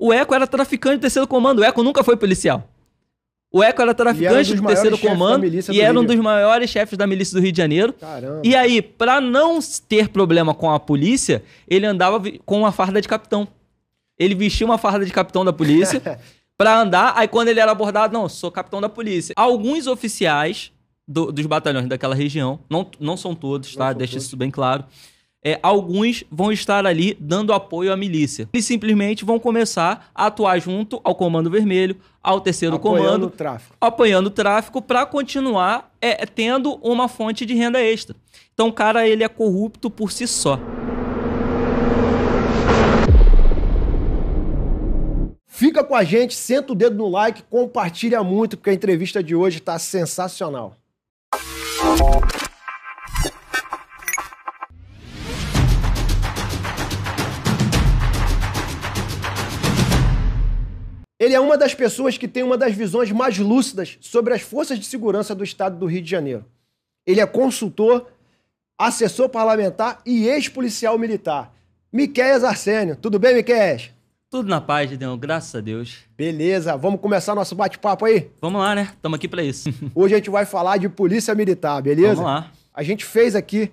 O Eco era traficante do terceiro comando. O Eco nunca foi policial. O Eco era traficante do terceiro comando e era um dos maiores chefes da milícia do Rio de Janeiro. Caramba. E aí, para não ter problema com a polícia, ele andava com uma farda de capitão. Ele vestia uma farda de capitão da polícia para andar. Aí quando ele era abordado, não, sou capitão da polícia. Alguns oficiais do, dos batalhões daquela região, não, não são todos, tá? Deixa todos. isso bem claro é, alguns vão estar ali dando apoio à milícia. Eles simplesmente vão começar a atuar junto ao Comando Vermelho, ao terceiro apoiando comando, o tráfico. apoiando o tráfico para continuar é, tendo uma fonte de renda extra. Então, o cara ele é corrupto por si só. Fica com a gente, senta o dedo no like, compartilha muito, porque a entrevista de hoje está sensacional. Ele é uma das pessoas que tem uma das visões mais lúcidas sobre as forças de segurança do estado do Rio de Janeiro. Ele é consultor, assessor parlamentar e ex-policial militar. Miquéias Arsênio. Tudo bem, Miquéias? Tudo na paz, Deus, graças a Deus. Beleza, vamos começar nosso bate-papo aí? Vamos lá, né? Estamos aqui para isso. Hoje a gente vai falar de polícia militar, beleza? Vamos lá. A gente fez aqui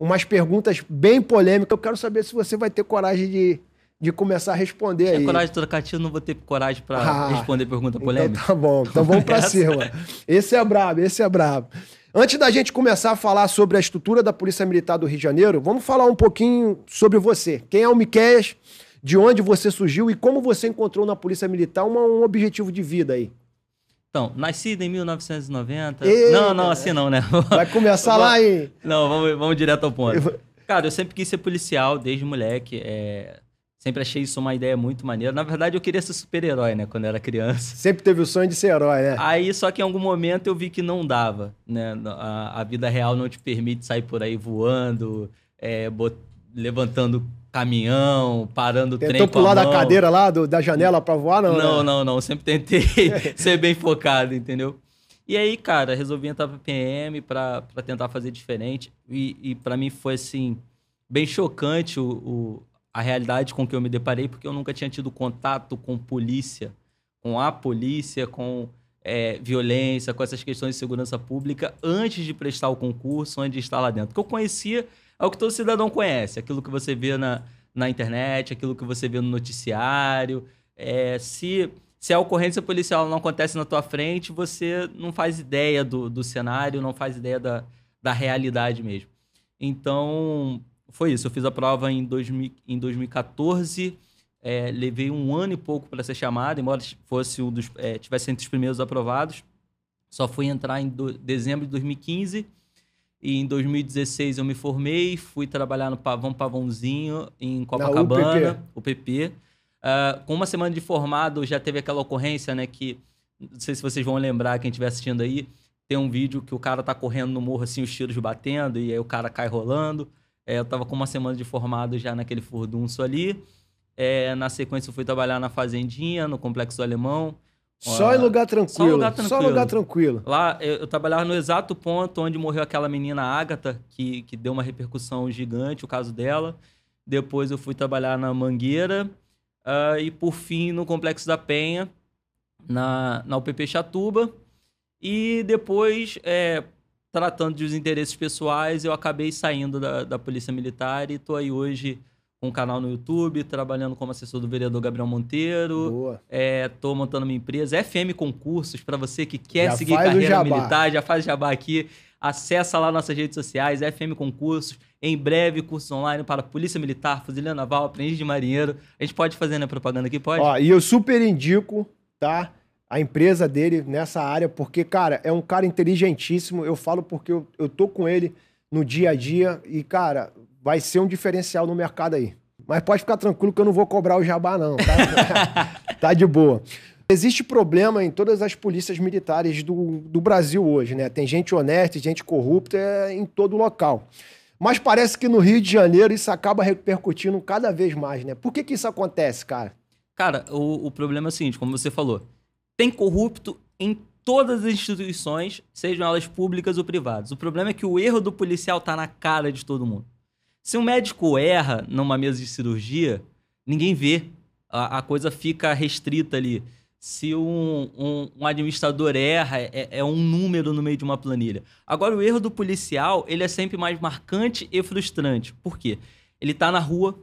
umas perguntas bem polêmicas. Eu quero saber se você vai ter coragem de de começar a responder Se aí. coragem de trocar tiro, não vou ter coragem para ah, responder pergunta polêmica. Então tá bom, então vamos para cima. Esse é brabo, esse é brabo. Antes da gente começar a falar sobre a estrutura da Polícia Militar do Rio de Janeiro, vamos falar um pouquinho sobre você. Quem é o Miqueias, de onde você surgiu e como você encontrou na Polícia Militar uma, um objetivo de vida aí? Então, nascido em 1990. Eita, não, não, assim não, né? Vai começar lá aí. Não, vamos, vamos direto ao ponto. Cara, eu sempre quis ser policial desde moleque. É Sempre achei isso uma ideia muito maneira. Na verdade, eu queria ser super-herói, né? Quando eu era criança. Sempre teve o sonho de ser herói, né? Aí, só que em algum momento eu vi que não dava, né? A, a vida real não te permite sair por aí voando, é, bot... levantando caminhão, parando Tentou trem Tentou pular da cadeira lá, do, da janela pra voar, não? Não, né? não, não. Sempre tentei ser bem focado, entendeu? E aí, cara, resolvi entrar pra PM pra, pra tentar fazer diferente. E, e para mim foi, assim, bem chocante o, o a realidade com que eu me deparei, porque eu nunca tinha tido contato com polícia, com a polícia, com é, violência, com essas questões de segurança pública antes de prestar o concurso, antes de estar lá dentro. O que eu conhecia é o que todo cidadão conhece, aquilo que você vê na, na internet, aquilo que você vê no noticiário. É, se, se a ocorrência policial não acontece na tua frente, você não faz ideia do, do cenário, não faz ideia da, da realidade mesmo. Então, foi isso. Eu fiz a prova em, 2000, em 2014. É, levei um ano e pouco para ser chamado, embora fosse um dos, é, tivesse entre os primeiros aprovados. Só fui entrar em do, dezembro de 2015. E em 2016 eu me formei, fui trabalhar no Pavão Pavãozinho, em Copacabana, o PP. Uh, com uma semana de formado, já teve aquela ocorrência, né? Que não sei se vocês vão lembrar, quem estiver assistindo aí. Tem um vídeo que o cara tá correndo no morro, assim, os tiros batendo, e aí o cara cai rolando. É, eu estava com uma semana de formado já naquele furdunço ali. É, na sequência, eu fui trabalhar na Fazendinha, no Complexo do Alemão. Só em lugar tranquilo. Só lugar tranquilo. Só lugar tranquilo. Lá, eu, eu, trabalhava no exato ponto onde morreu aquela menina Ágata, que, que deu uma repercussão gigante, o caso dela. Depois eu fui trabalhar na Mangueira. Uh, e, por fim, no Complexo da Penha, na, na UPP Chatuba. E depois, é, tratando dos interesses pessoais, eu acabei saindo da, da Polícia Militar e estou aí hoje com um canal no YouTube, trabalhando como assessor do vereador Gabriel Monteiro. Boa. É, tô montando minha empresa, FM Concursos, para você que quer já seguir carreira militar, já faz jabá aqui. Acessa lá nossas redes sociais, FM Concursos. Em breve, cursos online para Polícia Militar, Fuzileiro Naval, Aprendiz de Marinheiro. A gente pode fazer né, propaganda aqui, pode? Ó, e eu super indico, tá? A empresa dele nessa área, porque, cara, é um cara inteligentíssimo. Eu falo porque eu, eu tô com ele no dia a dia e, cara, vai ser um diferencial no mercado aí. Mas pode ficar tranquilo que eu não vou cobrar o jabá, não, tá? tá de boa. Existe problema em todas as polícias militares do, do Brasil hoje, né? Tem gente honesta, gente corrupta é, em todo local. Mas parece que no Rio de Janeiro isso acaba repercutindo cada vez mais, né? Por que, que isso acontece, cara? Cara, o, o problema é o seguinte, como você falou, tem corrupto em todas as instituições, sejam elas públicas ou privadas. O problema é que o erro do policial tá na cara de todo mundo. Se um médico erra numa mesa de cirurgia, ninguém vê. a, a coisa fica restrita ali. Se um, um, um administrador erra, é, é, um número no meio de uma planilha. Agora, o erro do policial, ele é sempre mais marcante e frustrante. Por quê? Ele está na rua,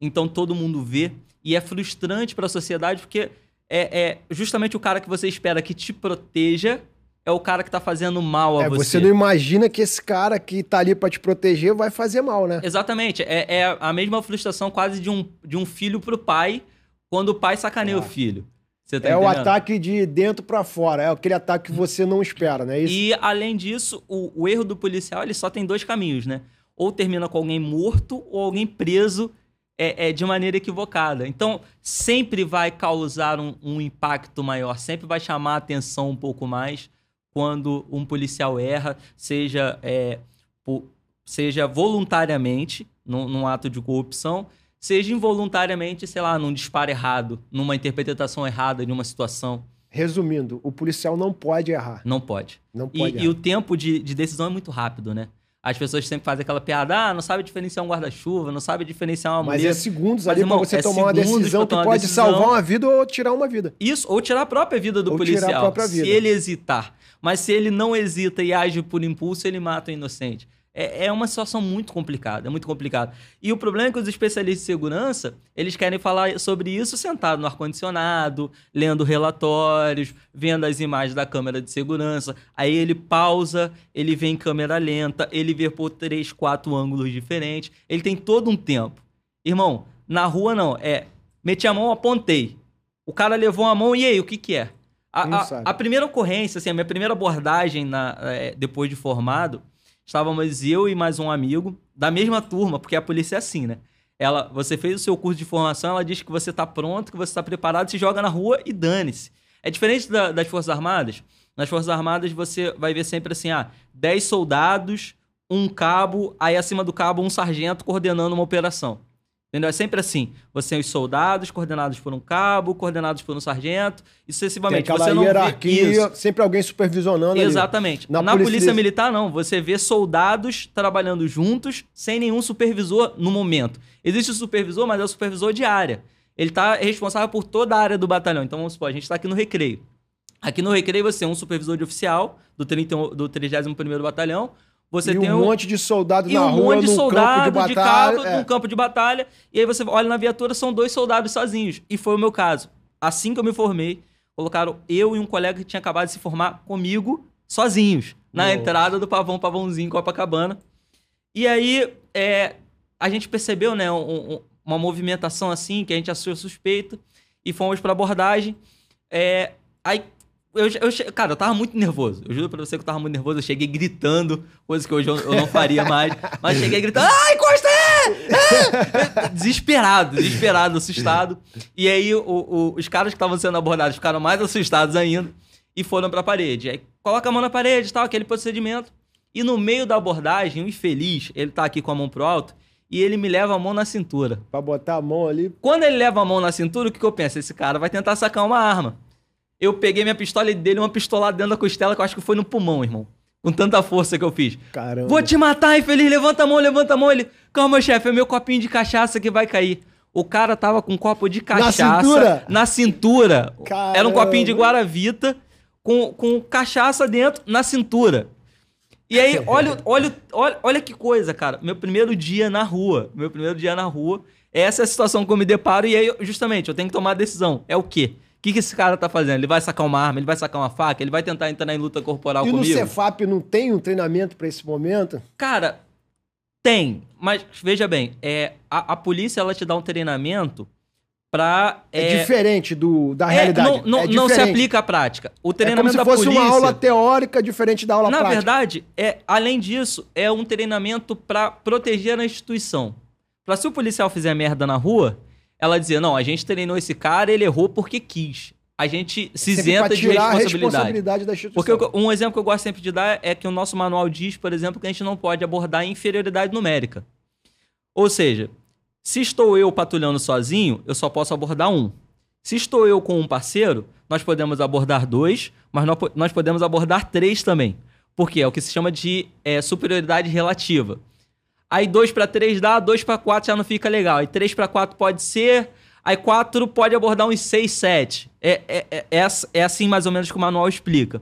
então todo mundo vê, e é frustrante para a sociedade porque é, é justamente o cara que você espera que te proteja é o cara que tá fazendo mal a é, você. Você não imagina que esse cara que tá ali para te proteger vai fazer mal, né? Exatamente. É, é, a mesma frustração quase de um, de um filho pro pai quando o pai sacaneia é. o filho. Tá é entendendo? o ataque de dentro para fora. É aquele ataque que você não espera, né? Isso... E, além disso, o, o erro do policial ele só tem dois caminhos, né? Ou termina com alguém morto ou alguém preso é, é, de maneira equivocada. Então, sempre vai causar um, um, impacto maior, sempre vai chamar a atenção um pouco mais quando um policial erra, seja, é, por, seja voluntariamente, num, num, ato de corrupção, seja involuntariamente, sei lá, num disparo errado, numa interpretação errada de uma situação. Resumindo, o policial não pode errar. Não pode. Não pode e, e o tempo de, de decisão é muito rápido, né? As pessoas sempre fazem aquela piada, ah, não sabe diferenciar um guarda-chuva, não sabe diferenciar uma Mas mulher. é segundos Mas, ali irmão, pra você é tomar uma decisão que pode decisão. salvar uma vida ou tirar uma vida. Isso, ou tirar a própria vida do ou policial. Tirar a própria vida. Se ele hesitar. Mas se ele não hesita e age por impulso, ele mata o inocente. É, é uma situação muito complicada, é muito complicado. E o problema é que os especialistas de segurança, eles querem falar sobre isso sentado no ar-condicionado, lendo relatórios, vendo as imagens da câmera de segurança. Aí ele pausa, ele vê em câmera lenta, ele vê por três, quatro ângulos diferentes. Ele tem todo um tempo. Irmão, na rua não, é meti a mão, apontei. O cara levou a mão e aí, o que que é? A, a, a, primeira ocorrência, assim, a minha primeira abordagem na, é, depois de formado, estávamos eu e mais um amigo da mesma turma, porque a polícia é assim, né? Ela, você fez o seu curso de formação, ela diz que você está pronto, que você está preparado, se joga na rua e dane-se. É diferente da, das Forças Armadas. Nas Forças Armadas você vai ver sempre assim, ah, 10 soldados, um cabo, aí acima do cabo um sargento coordenando uma operação. Entendeu? É sempre assim. Você tem os soldados coordenados por um cabo, coordenados por um sargento, e sucessivamente. Tem você não hierarquia, sempre alguém supervisionando. Exatamente. Ali. Na, Na polícia, polícia Militar, não. Você vê soldados trabalhando juntos, sem nenhum supervisor no momento. Existe o supervisor, mas é o supervisor de área. Ele está responsável por toda a área do batalhão. Então, vamos supor, a gente está aqui no recreio. Aqui no recreio você é um supervisor de oficial do, 30, do 31º Batalhão, você e tem um, monte de soldado na um rua, monte de soldado campo de, batalha, de cabo, é. num campo de batalha. E aí você olha na viatura, são dois soldados sozinhos. E foi o meu caso. Assim que eu me formei, colocaram eu e um colega que tinha acabado de se formar comigo, sozinhos, na Nossa. entrada do Pavão Pavãozinho Copacabana. E aí é, a gente percebeu, né, um, um, uma movimentação assim, que a gente achou suspeita, e fomos para abordagem. É, aí eu, eu, cara, eu tava muito nervoso. Eu juro pra você que eu tava muito nervoso. Eu cheguei gritando, coisa que hoje eu, eu não faria mais. Mas cheguei gritando, ai, Costa! É! Desesperado, desesperado, assustado. E aí o, o, os caras que estavam sendo abordados ficaram mais assustados ainda e foram pra parede. Aí coloca a mão na parede tal, aquele procedimento. E no meio da abordagem, o infeliz, ele tá aqui com a mão pro alto, e ele me leva a mão na cintura. Pra botar a mão ali. Quando ele leva a mão na cintura, o que, que eu penso? Esse cara vai tentar sacar uma arma. Eu peguei minha pistola e dele uma pistolada dentro da costela que eu acho que foi no pulmão, irmão. Com tanta força que eu fiz. Caramba. Vou te matar, infeliz. Levanta a mão, levanta a mão. Ele, calma, chefe, é meu copinho de cachaça que vai cair. O cara tava com um copo de cachaça. Na cintura? Na cintura. Caramba. Era um copinho de Guaravita com, com cachaça dentro na cintura. E aí, olha, olha, olha, olha que coisa, cara. Meu primeiro dia na rua. Meu primeiro dia na rua. Essa é a situação que eu me deparo. E aí, justamente, eu tenho que tomar a decisão. É o quê? O que, que esse cara tá fazendo? Ele vai sacar uma arma, ele vai sacar uma faca, ele vai tentar entrar em luta corporal e comigo? E no Cefap não tem um treinamento para esse momento? Cara, tem. Mas veja bem, é, a, a polícia ela te dá um treinamento para é, é, diferente do, da é, realidade. Não, não, é não, se aplica à prática. O treinamento é como se fosse polícia, uma aula teórica diferente da aula na prática. Na verdade, é, além disso, é um treinamento para proteger a instituição. Para se o policial fizer merda na rua, ela dizia: não, a gente treinou esse cara, ele errou porque quis. A gente se isenta de responsabilidade. responsabilidade da instituição. Porque um exemplo que eu gosto sempre de dar é que o nosso manual diz, por exemplo, que a gente não pode abordar inferioridade numérica. Ou seja, se estou eu patrulhando sozinho, eu só posso abordar um. Se estou eu com um parceiro, nós podemos abordar dois, mas nós podemos abordar três também. Porque é o que se chama de é, superioridade relativa. Aí 2 para 3 dá, 2 para 4 já não fica legal. Aí 3 para 4 pode ser, Aí quatro pode abordar uns seis, sete. É, é, é, é, é assim mais ou menos que o manual explica.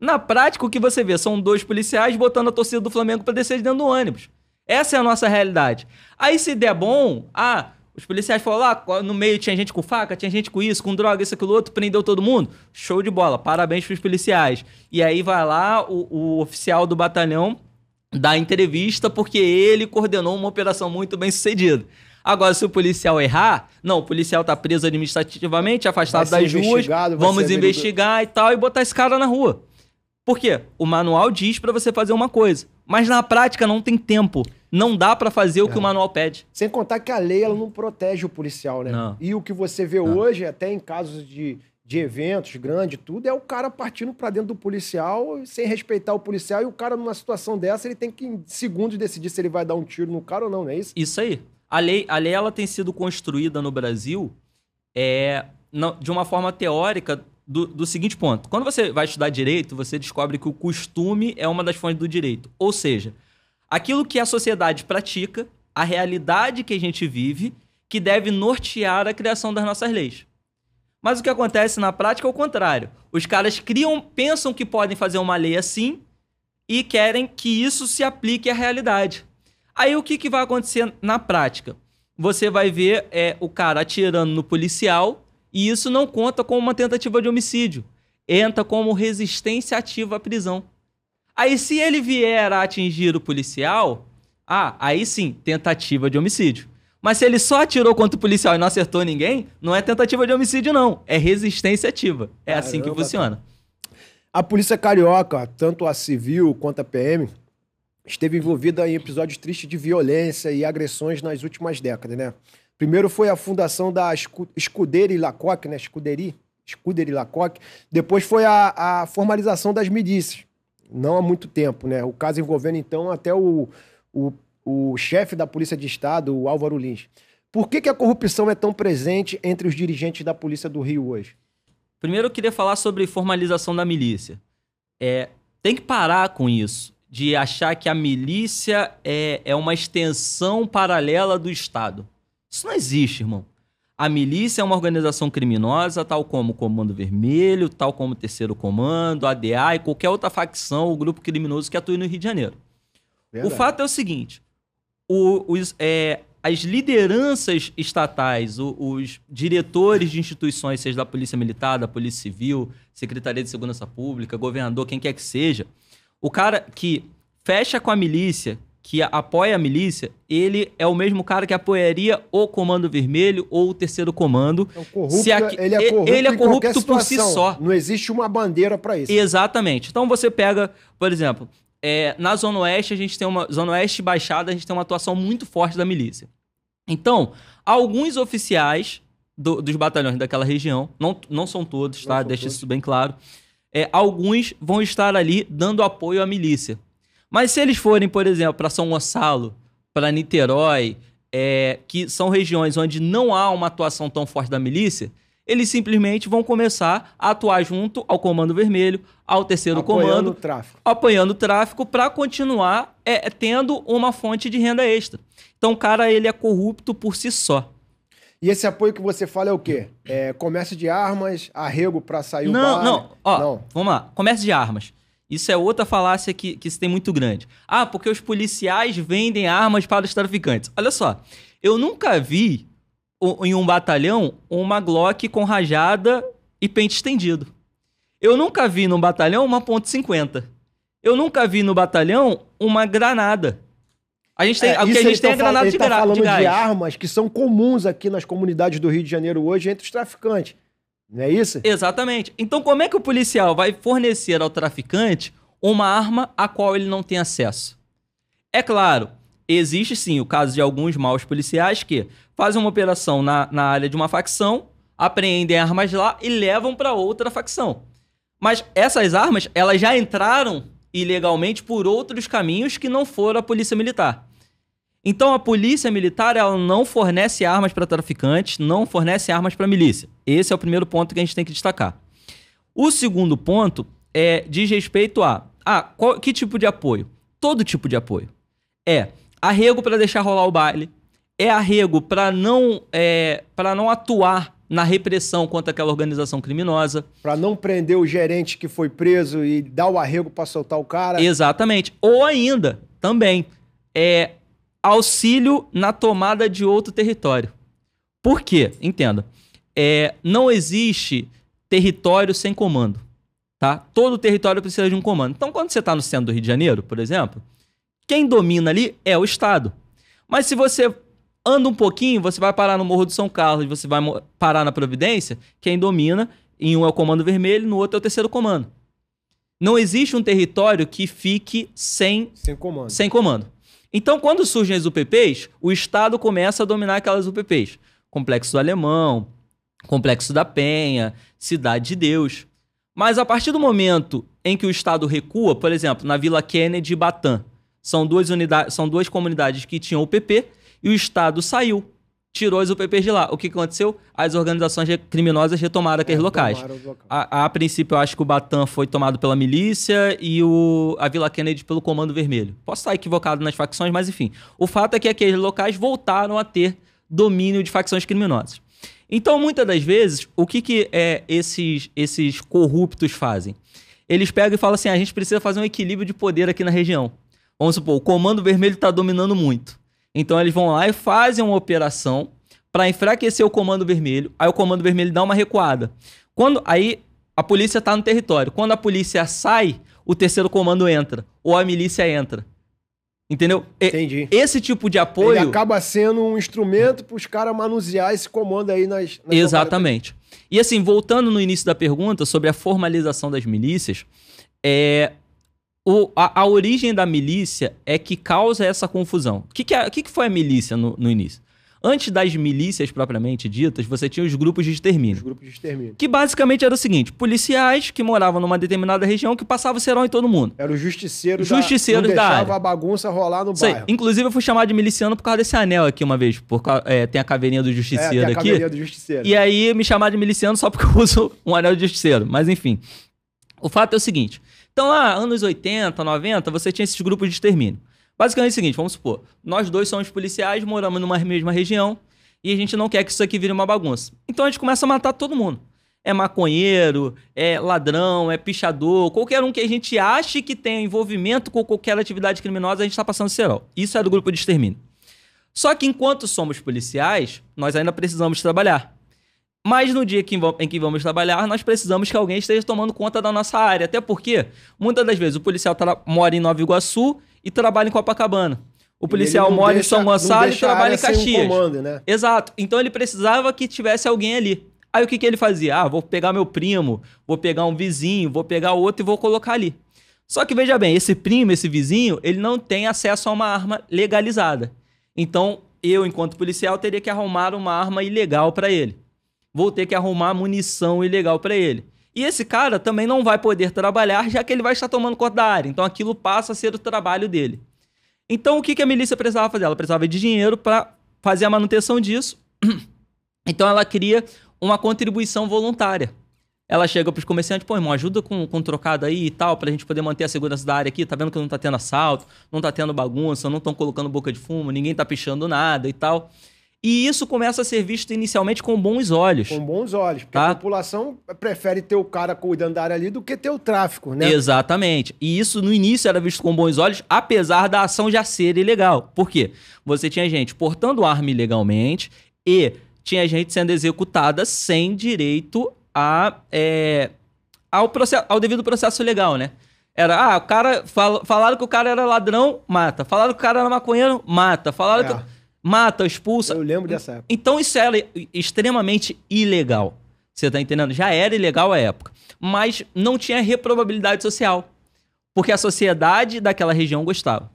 Na prática, o que você vê são dois policiais botando a torcida do Flamengo para descer de dentro do ônibus. Essa é a nossa realidade. Aí, se der bom, ah, os policiais foram lá, no meio tinha gente com faca, tinha gente com isso, com droga, isso, aquilo outro, prendeu todo mundo. Show de bola, parabéns pros policiais. E aí vai lá o, o oficial do batalhão dar entrevista porque ele coordenou uma operação muito bem sucedida. Agora, se o policial errar, não, o policial tá preso administrativamente, afastado das ruas, vamos investigar e tal, e botar esse cara na rua. Por quê? O manual diz para você fazer uma coisa, mas na prática não tem tempo. Não dá para fazer o que o é. manual pede. Sem contar que a lei ela não protege o policial, né? Não. E o que você vê não. hoje, até em casos de, de eventos grandes, tudo, é o cara partindo para dentro do policial sem respeitar o policial. E o cara, numa situação dessa, ele tem que, em segundos, decidir se ele vai dar um tiro no cara ou não, não é isso? Isso aí. A lei, a lei ela tem sido construída no Brasil é, não, de uma forma teórica do, do, seguinte ponto. Quando você vai estudar direito, você descobre que o costume é uma das fontes do direito. Ou seja, aquilo que a sociedade pratica, a realidade que a gente vive, que deve nortear a criação das nossas leis. Mas o que acontece na prática é o contrário. Os caras criam, pensam que podem fazer uma lei assim e querem que isso se aplique à realidade. Aí o que, que vai acontecer na prática? Você vai ver é, o cara atirando no policial e isso não conta como uma tentativa de homicídio. Entra como resistência ativa à prisão. Aí, se ele vier a atingir o policial, ah, aí sim, tentativa de homicídio. Mas se ele só atirou contra o policial e não acertou ninguém, não é tentativa de homicídio, não. É resistência ativa. É Caramba, assim que funciona. A polícia carioca, tanto a civil quanto a PM, esteve envolvida em episódios tristes de violência e agressões nas últimas décadas, né? Primeiro foi a fundação da Scuderie Lacoque, né? Scuderie, Scuderie Lacoque. Depois foi a, a, formalização das milícias, não há muito tempo, né? O caso envolvendo, então, até o, o, o chefe da Polícia de Estado, o Álvaro Lins. Por que, que a corrupção é tão presente entre os dirigentes da Polícia do Rio hoje? Primeiro eu queria falar sobre formalização da milícia. É, tem que parar com isso de achar que a milícia é, é uma extensão paralela do Estado. Isso não existe, irmão. A milícia é uma organização criminosa, tal como o Comando Vermelho, tal como o Terceiro Comando, a ADA e qualquer outra facção ou grupo criminoso que atue no Rio de Janeiro. Verdade. O fato é o seguinte: o, os, é, as lideranças estatais, o, os diretores de instituições, seja da Polícia Militar, da Polícia Civil, Secretaria de Segurança Pública, governador, quem quer que seja, o cara que fecha com a milícia, que apoia a milícia, ele é o mesmo cara que apoiaria o Comando Vermelho ou o Terceiro Comando. É corrupto, a, ele é corrupto, ele é corrupto por si só. Não existe uma bandeira para isso. Exatamente. Então você pega, por exemplo, é, na Zona Oeste a gente tem uma Zona Oeste Baixada, a gente tem uma atuação muito forte da milícia. Então, alguns oficiais do, dos batalhões daquela região, não, não são todos, tá? Deixa todos. isso bem claro é, alguns vão estar ali dando apoio à milícia. Mas se eles forem, por exemplo, para São Gonçalo, para Niterói, é, que são regiões onde não há uma atuação tão forte da milícia, eles simplesmente vão começar a atuar junto ao Comando Vermelho, ao Terceiro apoiando Comando, o tráfico. apoiando o tráfico para continuar é, tendo uma fonte de renda extra. Então, o cara ele é corrupto por si só. E esse apoio que você fala é o quê? É comércio de armas, arrego para sair não, o bar? Não, Ó, não. Vamos lá. Comércio de armas. Isso é outra falácia que, que se tem muito grande. Ah, porque os policiais vendem armas para os traficantes. Olha só, eu nunca vi em um batalhão uma Glock com rajada e pente estendido. Eu nunca vi no batalhão uma ponto .50. Eu nunca vi no batalhão uma granada. A gente tem, é, o que a gente tem é granada de, tá falando de gás. de armas que são comuns aqui nas comunidades do Rio de Janeiro hoje entre os traficantes. Não é isso? Exatamente. Então, como é que o policial vai fornecer ao traficante uma arma a qual ele não tem acesso? É claro, existe sim o caso de alguns maus policiais que fazem uma operação na, na área de uma facção, apreendem armas lá e levam para outra facção. Mas essas armas, elas já entraram ilegalmente por outros caminhos que não foram a polícia militar. Então a polícia militar ela não fornece armas para traficantes, não fornece armas para milícia. Esse é o primeiro ponto que a gente tem que destacar. O segundo ponto é diz respeito a ah, qual, que tipo de apoio? Todo tipo de apoio. É arrego para deixar rolar o baile, é arrego para não, é, para não atuar na repressão contra aquela organização criminosa. Para não prender o gerente que foi preso e dar o arrego para soltar o cara. Exatamente. Ou ainda, também, é auxílio na tomada de outro território. Por quê? Entenda. É, não existe território sem comando. Tá? Todo território precisa de um comando. Então, quando você está no centro do Rio de Janeiro, por exemplo, quem domina ali é o Estado. Mas se você anda um pouquinho, você vai parar no Morro do São Carlos, você vai parar na Providência, quem domina, em um é o comando vermelho, no outro é o terceiro comando. Não existe um território que fique sem, sem, comando. sem comando. Então, quando surgem as UPPs, o Estado começa a dominar aquelas UPPs. Complexo do Alemão, Complexo da Penha, Cidade de Deus. Mas a partir do momento em que o Estado recua, por exemplo, na Vila Kennedy e Batam, são duas, unidades, são duas comunidades que tinham UPP, e o Estado saiu, tirou as UPPs de lá. O que aconteceu? As organizações criminosas retomaram aqueles é, locais. A, a, princípio, eu acho que o Batam foi tomado pela milícia e o, a Vila Kennedy pelo Comando Vermelho. Posso estar equivocado nas facções, mas enfim. O fato é que aqueles locais voltaram a ter domínio de facções criminosas. Então, muitas das vezes, o que, que é, esses, esses corruptos fazem? Eles pegam e falam assim: ah, a gente precisa fazer um equilíbrio de poder aqui na região. Vamos supor, o Comando Vermelho está dominando muito. Então eles vão lá e fazem uma operação para enfraquecer o Comando Vermelho. Aí o Comando Vermelho dá uma recuada. Quando aí a polícia está no território. Quando a polícia sai, o terceiro comando entra ou a milícia entra. Entendeu? Entendi. Esse tipo de apoio. Ele acaba sendo um instrumento para os caras manusear esse comando aí nas. nas Exatamente. E assim, voltando no início da pergunta sobre a formalização das milícias, é, o, a, a, origem da milícia é que causa essa confusão. O que, que, é, que, que foi a milícia no, no, início? Antes das milícias propriamente ditas, você tinha os grupos de extermínio. Os grupos de extermínio. Que basicamente era o seguinte: policiais que moravam numa determinada região que passavam serão em todo mundo. Era o justiceiro Justiceiros da, não deixava a bagunça rolar no Sei. bairro. Inclusive, eu fui chamado de miliciano por causa desse anel aqui uma vez. Por, é, tem a caveirinha do justiceiro é, tem a aqui. Caveirinha do justiceiro. E aí me chamaram de miliciano só porque eu uso um anel de justiceiro. Mas enfim. O fato é o seguinte: então, lá, anos 80, 90, você tinha esses grupos de extermínio. Basicamente é o seguinte, vamos supor, nós dois somos policiais, moramos numa mesma região e a gente não quer que isso aqui vire uma bagunça. Então a gente começa a matar todo mundo. É maconheiro, é ladrão, é pichador, qualquer um que a gente ache que tenha envolvimento com qualquer atividade criminosa, a gente está passando cerol. Isso é do grupo de extermínio. Só que enquanto somos policiais, nós ainda precisamos trabalhar. Mas no dia que, em que vamos trabalhar, nós precisamos que alguém esteja tomando conta da nossa área. Até porque, muitas das vezes, o policial mora em Nova Iguaçu e trabalha em Copacabana. O policial mora deixa, em São Gonçalo e trabalha em Caxias. Comando, né? Exato. Então ele precisava que tivesse alguém ali. Aí o que, que ele fazia? Ah, vou pegar meu primo, vou pegar um vizinho, vou pegar outro e vou colocar ali. Só que veja bem, esse primo, esse vizinho, ele não tem acesso a uma arma legalizada. Então, eu, enquanto policial, teria que arrumar uma arma ilegal para ele vou ter que arrumar munição ilegal para ele. E esse cara também não vai poder trabalhar, já que ele vai estar tomando conta da área. Então aquilo passa a ser o trabalho dele. Então o que, que a milícia precisava fazer? Ela precisava de dinheiro para fazer a manutenção disso. Então ela cria uma contribuição voluntária. Ela chega para os comerciantes, pô, irmão, ajuda com, com trocado aí e tal, para a gente poder manter a segurança da área aqui. Tá vendo que não tá tendo assalto, não tá tendo bagunça, não estão colocando boca de fumo, ninguém tá pichando nada e tal. E isso começa a ser visto inicialmente com bons olhos. Com bons olhos, porque tá? a população prefere ter o cara cuidando da área ali do que ter o tráfico, né? Exatamente. E isso no início era visto com bons olhos, apesar da ação já ser ilegal. Por quê? Você tinha gente portando arma ilegalmente e tinha gente sendo executada sem direito a, é, ao, processo, ao devido processo legal, né? Era, ah, o cara. Fal, falaram que o cara era ladrão, mata. Falaram que o cara era maconheiro, mata. Falaram é. que mata, expulsa. Eu lembro dessa época. Então isso era extremamente ilegal. Você tá entendendo? Já era ilegal à época. Mas não tinha reprobabilidade social. Porque a sociedade daquela região gostava.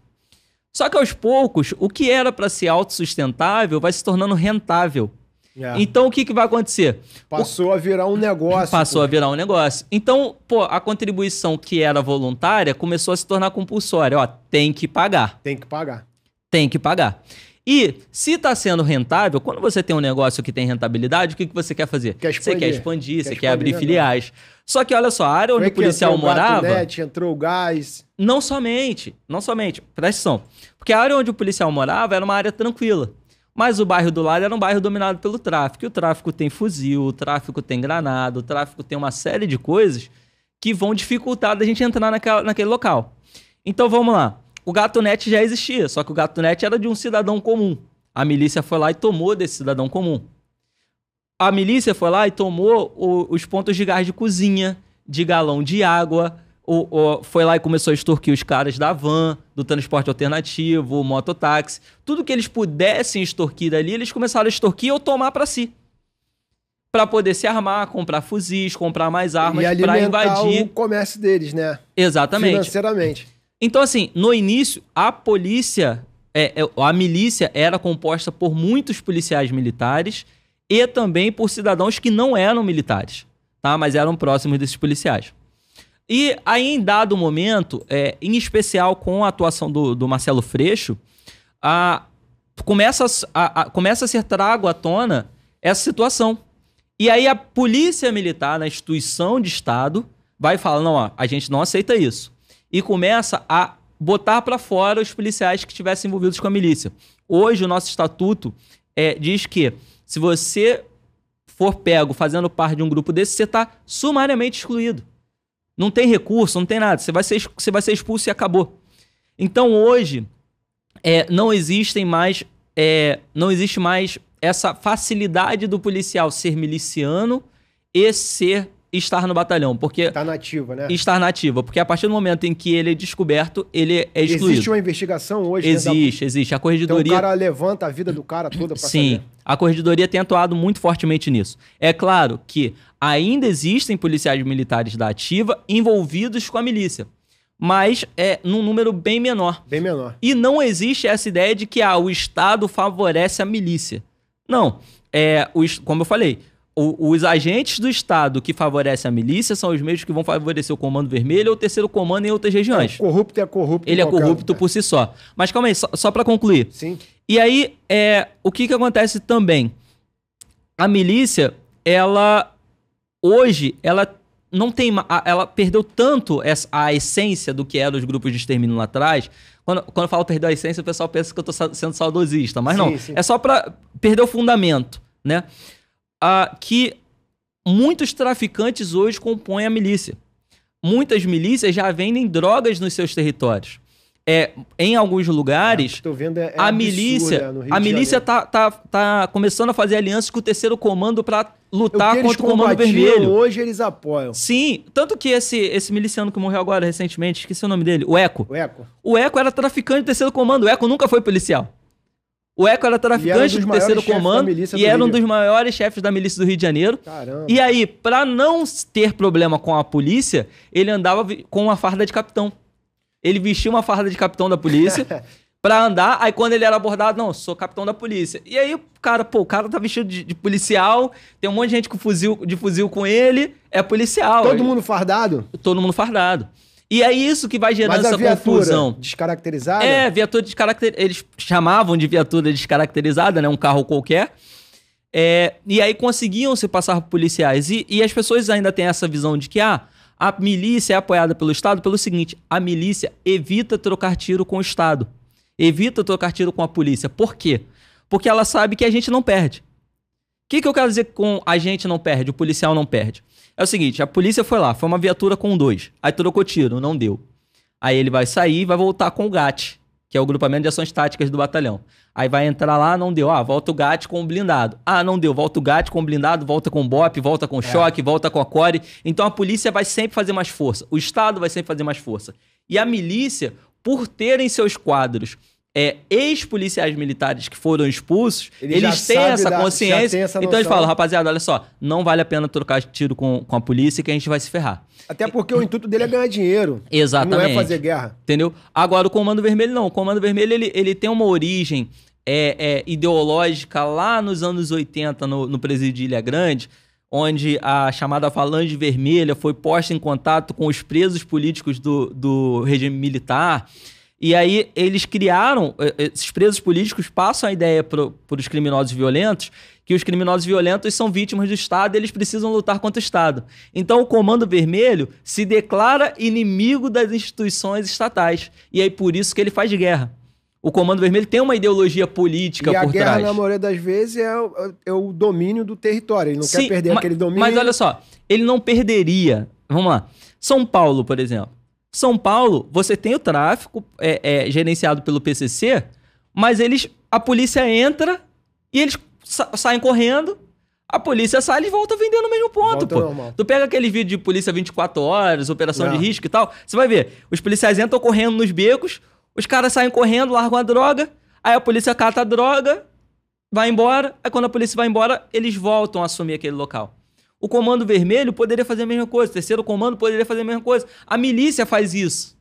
Só que aos poucos, o que era para ser autossustentável vai se tornando rentável. É. Então o que, que vai acontecer? Passou o... a virar um negócio. Passou pô. a virar um negócio. Então, pô, a contribuição que era voluntária começou a se tornar compulsória. Ó, tem que pagar. Tem que pagar. Tem que pagar. E se está sendo rentável, quando você tem um negócio que tem rentabilidade, o que, que você quer fazer? Quer você quer expandir, quer você expandir, quer abrir filiais. Só que olha só, a área onde o policial morava. Net, entrou o gás. Não somente, não somente, presta atenção. Porque a área onde o policial morava era uma área tranquila. Mas o bairro do lado era um bairro dominado pelo tráfico. E o tráfico tem fuzil, o tráfico tem granada, o tráfico tem uma série de coisas que vão dificultar da gente entrar naquela, naquele local. Então vamos lá. O Gato Net já existia, só que o Gato Net era de um cidadão comum. A milícia foi lá e tomou desse cidadão comum. A milícia foi lá e tomou o, os pontos de gás de cozinha, de galão de água, o, o, foi lá e começou a extorquir os caras da van, do transporte alternativo, o mototáxi. Tudo que eles pudessem extorquir dali, eles começaram a extorquir ou tomar para si. Para poder se armar, comprar fuzis, comprar mais armas, para invadir. o comércio deles, né? Exatamente. Financeiramente. Então, assim, no início, a polícia, é, é, a milícia era composta por muitos policiais militares e também por cidadãos que não eram militares, tá? Mas eram próximos desses policiais. E aí, em dado momento, é, em especial com a atuação do, do Marcelo Freixo, a, começa, a, a, começa a ser trago à tona essa situação. E aí a polícia militar, na instituição de Estado, vai falar: não, ó, a gente não aceita isso. E começa a botar para fora os policiais que estivessem envolvidos com a milícia. Hoje, o nosso estatuto é, diz que se você for pego fazendo parte de um grupo desse, você está sumariamente excluído. Não tem recurso, não tem nada. Você vai ser, você vai ser expulso e acabou. Então hoje é, não existem mais. É, não existe mais essa facilidade do policial ser miliciano e ser estar no batalhão, porque estar nativa, né? Estar nativa, porque a partir do momento em que ele é descoberto, ele é excluído. Existe uma investigação hoje? Existe, da... existe. A corregedoria. Então o cara levanta a vida do cara toda para Sim, saber. a corregedoria tem atuado muito fortemente nisso. É claro que ainda existem policiais militares da ativa envolvidos com a milícia, mas é num número bem menor. Bem menor. E não existe essa ideia de que ah, o Estado favorece a milícia. Não. É, os, como eu falei, o, os agentes do Estado que favorecem a milícia são os mesmos que vão favorecer o Comando Vermelho ou o Terceiro Comando em outras regiões. É, corrupto é corrupto. Ele é corrupto por si só. Mas calma aí, só, só para concluir. Sim. E aí, é, o que, que acontece também? A milícia, ela. Hoje, ela não tem. Ela perdeu tanto essa, a essência do que eram os grupos de extermínio lá atrás. Quando, quando eu falo perder a essência, o pessoal pensa que eu tô sendo saudosista. Mas sim, não. Sim. É só para perder o fundamento, né? Ah, que muitos traficantes hoje compõem a milícia. Muitas milícias já vendem drogas nos seus territórios. É, em alguns lugares, é, é a milícia, a milícia tá, tá, tá começando a fazer alianças com o terceiro comando para lutar contra o comando vermelho. Hoje eles apoiam. Sim, tanto que esse, esse miliciano que morreu agora recentemente, esqueci o nome dele, o Eco. O Eco. O Eco era traficante do terceiro comando. O Eco nunca foi policial. O Eco era traficante do terceiro comando e era um dos maiores chefes da milícia do Rio de Janeiro. Caramba. E aí, para não ter problema com a polícia, ele andava com uma farda de capitão. Ele vestia uma farda de capitão da polícia pra andar. Aí quando ele era abordado, não, sou capitão da polícia. E aí o cara, pô, o cara tá vestido de, de policial, tem um monte de gente com fuzil, de fuzil com ele, é policial. Todo aí, mundo fardado? Todo mundo fardado. E é isso que vai gerando essa confusão. Descaracterizada? É, viatura descaracterizada. Eles chamavam de viatura descaracterizada, né? Um carro qualquer. É, e aí conseguiam se passar por policiais. E, e, as pessoas ainda têm essa visão de que ah, a milícia é apoiada pelo Estado pelo seguinte: a milícia evita trocar tiro com o Estado. Evita trocar tiro com a polícia. Por quê? Porque ela sabe que a gente não perde. O que, que eu quero dizer com a gente não perde, o policial não perde? É o seguinte, a polícia foi lá, foi uma viatura com dois. Aí trocou tiro, não deu. Aí ele vai sair e vai voltar com o GAT, que é o grupamento de ações táticas do batalhão. Aí vai entrar lá, não deu. Ah, volta o GAT com o blindado. Ah, não deu. Volta o GAT com o blindado, volta com o BOP, volta com o é. choque, volta com a core. Então a polícia vai sempre fazer mais força. O Estado vai sempre fazer mais força. E a milícia, por terem seus quadros é, ex-policiais militares que foram expulsos, eles, eles têm essa da, consciência. Essa então eles falam, rapaziada, olha só, não vale a pena trocar tiro com, com a polícia que a gente vai se ferrar. Até porque o intuito dele é ganhar dinheiro. Exatamente. Não é fazer guerra. Entendeu? Agora, o Comando Vermelho não. O Comando Vermelho ele, ele tem uma origem é, é, ideológica lá nos anos 80, no, no presídio de Ilha Grande, onde a chamada Falange Vermelha foi posta em contato com os presos políticos do, do regime militar. E aí eles criaram, eh, eh, esses presos políticos passam a ideia para os criminosos violentos que os criminosos violentos são vítimas do Estado e eles precisam lutar contra o Estado. Então o Comando Vermelho se declara inimigo das instituições estatais. E aí por isso que ele faz guerra. O Comando Vermelho tem uma ideologia política e por a guerra, trás. na maioria das vezes, é, o- é o domínio do território. Ele não Sim, quer perder ma- aquele domínio. Mas olha só, ele não perderia. Vamos lá. São Paulo, por exemplo. São Paulo, você tem o tráfico é, é, gerenciado pelo PCC, mas eles, a polícia entra e eles sa- saem correndo. A polícia sai e eles voltam vendendo no mesmo ponto, Volta pô. normal. Tu pega aquele vídeo de polícia 24 horas, operação Não. de risco e tal, você vai ver. Os policiais entram correndo nos becos, os caras saem correndo, largam a droga, aí a polícia cata a droga, vai embora, aí quando a polícia vai embora, eles voltam a assumir aquele local. O comando vermelho poderia fazer a mesma coisa, o terceiro comando poderia fazer a mesma coisa. A milícia faz isso.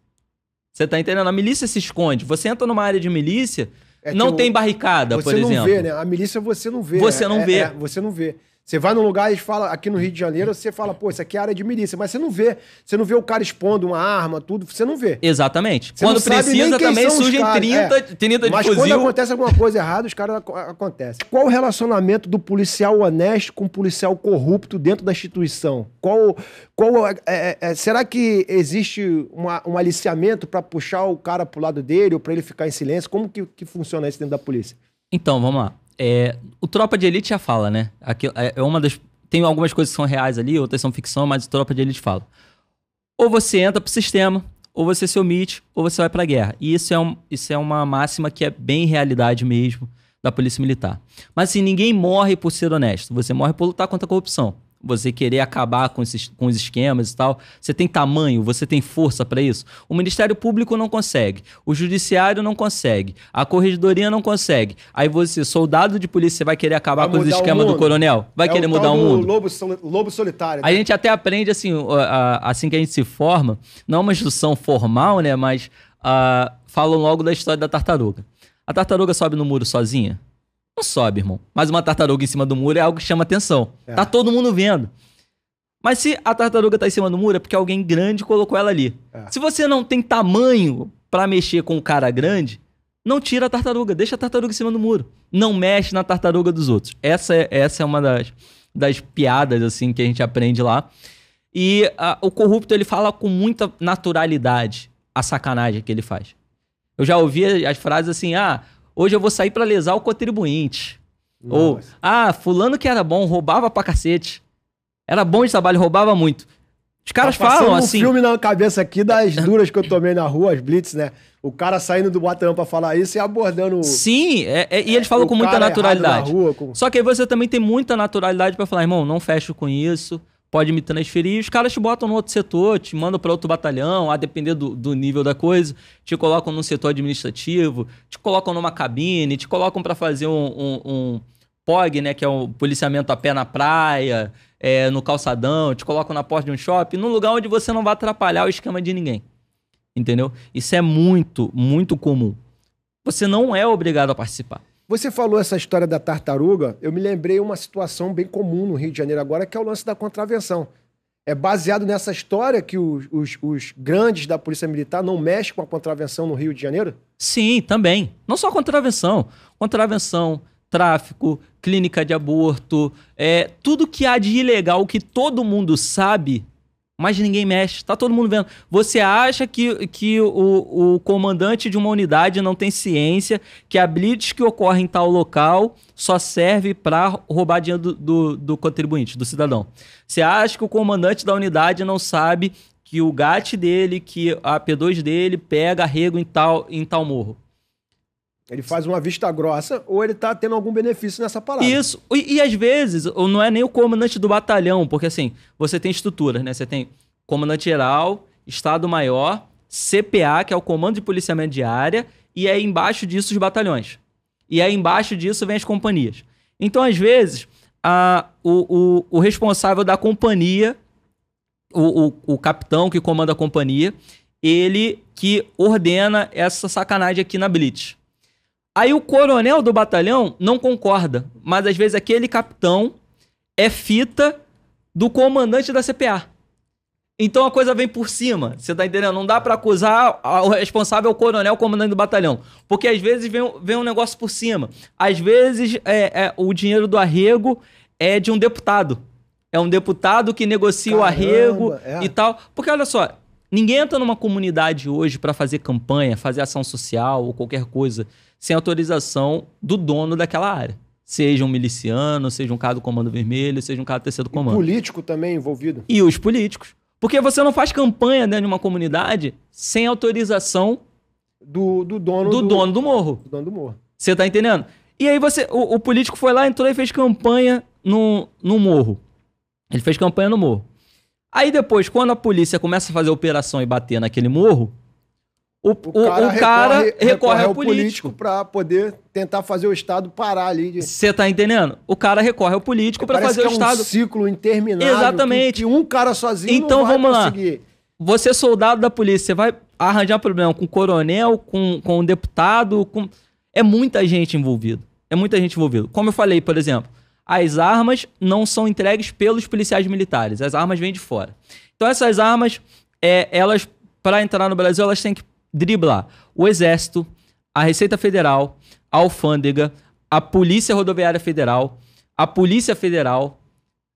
Você tá entendendo? A milícia se esconde. Você entra numa área de milícia, É não tem o- barricada, Você por não exemplo. vê, né? A milícia você não vê. Você não é- vê. é, você não vê. Você vai num lugar e fala, aqui no Rio de Janeiro, você fala, pô, isso aqui é área de milícia, mas você não vê. Você não vê o cara expondo uma arma, tudo, você não vê. Exatamente. Você quando precisa também surgem caras, 30, é. 30 de Mas quando fuzil. acontece alguma coisa errada, os caras ac- acontece. Qual o relacionamento do policial honesto com o policial corrupto dentro da instituição? Qual, qual é- é- é- será que existe uma- um aliciamento para puxar o cara pro lado dele ou para ele ficar em silêncio? Como que, que funciona isso dentro da polícia? Então, vamos lá. É, o Tropa de Elite já fala, né? Aquilo, é, é uma das. Tem algumas coisas que são reais ali, outras são ficção, mas o Tropa de Elite fala. Ou você entra pro sistema, ou você se omite, ou você vai pra guerra. E isso é, um, isso é uma máxima que é bem realidade mesmo da Polícia Militar. Mas assim, ninguém morre por ser honesto. Você morre por lutar contra a corrupção. Você querer acabar com, esses, com os esquemas e tal. Você tem tamanho, você tem força pra isso. O Ministério Público não consegue. O Judiciário não consegue. A Corregedoria não consegue. Aí você, soldado de polícia, você vai querer acabar Vai com os esquemas do coronel? Vai É querer o mudar o do mundo? Lobo, lobo solitário. A né? gente até aprende assim, uh, a- assim que a gente se forma, não é uma instrução formal, né? Mas ah, falam logo da história da tartaruga. A tartaruga sobe no muro sozinha? Não sobe, irmão. Mas uma tartaruga em cima do muro é algo que chama atenção. É. Tá todo mundo vendo. Mas se a tartaruga tá em cima do muro, é porque alguém grande colocou ela ali. É. Se você não tem tamanho pra mexer com o cara grande, não tira a tartaruga, deixa a tartaruga em cima do muro. Não mexe na tartaruga dos outros. Essa é, essa é uma das, das piadas, assim, que a gente aprende lá. E ah, o corrupto, ele fala com muita naturalidade a sacanagem que ele faz. Eu já ouvi as frases assim, ah, hoje eu vou sair pra lesar o contribuinte. Ou, Nossa. ah, fulano que era bom, roubava pra cacete. Era bom de trabalho, roubava muito. Os caras Tá falam um assim. filme na cabeça aqui das duras que eu tomei na rua, as blitz, né? O cara saindo do batalhão pra falar isso e abordando Sim, é- é- e eles falam com muita naturalidade. Na rua, com... Só que aí você também tem muita naturalidade pra falar, irmão, não fecho com isso, pode me transferir. Os caras te botam no outro setor, te mandam pra outro batalhão, a depender do, do nível da coisa, te colocam num setor administrativo, te colocam numa cabine, te colocam pra fazer um, um, um POG, né, que é o policiamento a pé na praia, é, no calçadão, te colocam na porta de um shopping, num lugar onde você não vai atrapalhar o esquema de ninguém. Entendeu? Isso é muito, muito comum. Você não é obrigado a participar. Você falou essa história da tartaruga, eu me lembrei uma situação bem comum no Rio de Janeiro agora, que é o lance da contravenção. É baseado nessa história que os, os- os grandes da Polícia Militar não mexem com a contravenção no Rio de Janeiro? Sim, também. Não só contravenção. Contravenção, tráfico, clínica de aborto, é, tudo que há de ilegal que todo mundo sabe, mas ninguém mexe. Tá todo mundo vendo. Você acha que, que o, o comandante de uma unidade não tem ciência que a blitz que ocorre em tal local só serve para roubar dinheiro do, do, do contribuinte, do cidadão. Você acha que o comandante da unidade não sabe que o GAT dele, que a P2 dele pega arrego em tal, em tal morro. Ele faz uma vista grossa ou ele tá tendo algum benefício nessa parada? Isso. E, e às vezes, não é nem o comandante do batalhão, porque assim, você tem estruturas, né? Você tem comandante geral, Estado-Maior, CPA, que é o Comando de Policiamento de Área, e aí embaixo disso os batalhões. E aí embaixo disso vem as companhias. Então, às vezes, a, o, o, o responsável da companhia, o, o, o capitão que comanda a companhia, ele que ordena essa sacanagem aqui na Blitz. Aí o coronel do batalhão não concorda, mas às vezes aquele capitão é fita do comandante da CPA. Então a coisa vem por cima, você tá entendendo? Não dá pra acusar o responsável o coronel, o comandante do batalhão. Porque às vezes vem, um- vem um negócio por cima. Às vezes é, é, o dinheiro do arrego é de um deputado. É um deputado que negocia o Caramba, arrego é. e tal. Porque olha só, Ninguém entra numa comunidade hoje para fazer campanha, fazer ação social ou qualquer coisa sem autorização do dono daquela área. Seja um miliciano, seja um cara do Comando Vermelho, seja um cara do terceiro comando. Político também envolvido. E os políticos. Porque você não faz campanha dentro de uma comunidade sem autorização Do, do dono do dono do morro. do dono do morro. Você tá entendendo? E aí você. O, o político foi lá, entrou e fez campanha no, no morro. Ele fez campanha no morro. Aí depois, quando a polícia começa a fazer operação e bater naquele morro, o, o- o cara, recorre, ao político. para poder tentar fazer o Estado parar ali. de- Você tá entendendo? O cara recorre ao político pra Parece fazer que o é Estado. um ciclo interminável. Exatamente. Que, que um cara sozinho Então, não vai vamos lá. Você, soldado da polícia, você vai arranjar problema com o coronel, com, com o deputado, com. É muita gente envolvida. É muita gente envolvida. Como eu falei, por exemplo, as armas não são entregues pelos policiais militares. As armas vêm de fora. Então, essas armas, é, elas, para entrar no Brasil, elas têm que driblar o Exército, a Receita Federal, a Alfândega, a Polícia Rodoviária Federal, a Polícia Federal,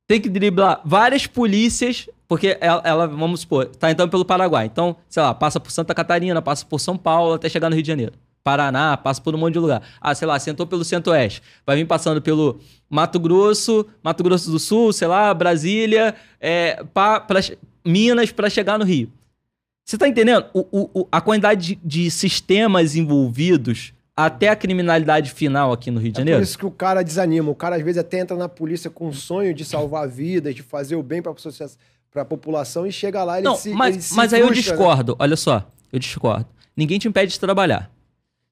tem que driblar várias polícias, porque ela, ela, vamos supor, tá entrando pelo Paraguai. Então, sei lá, passa por Santa Catarina, passa por São Paulo, até chegar no Rio de Janeiro. Paraná, passa por um monte de lugar. Ah, sei lá, sentou pelo Centro-Oeste. Vai vir passando pelo Mato Grosso, Mato Grosso do Sul, sei lá, Brasília, é, pra, pra- Minas, para chegar no Rio. Você tá entendendo? O, o- o- a quantidade de, de sistemas envolvidos até a criminalidade final aqui no Rio de É Janeiro? por isso que o cara desanima. O cara às vezes até entra na polícia com o sonho de salvar vidas, de fazer o bem para a população e chega lá ele Não, se mas, ele se mas aí eu né? discordo. Olha só, eu discordo. Ninguém te impede de trabalhar.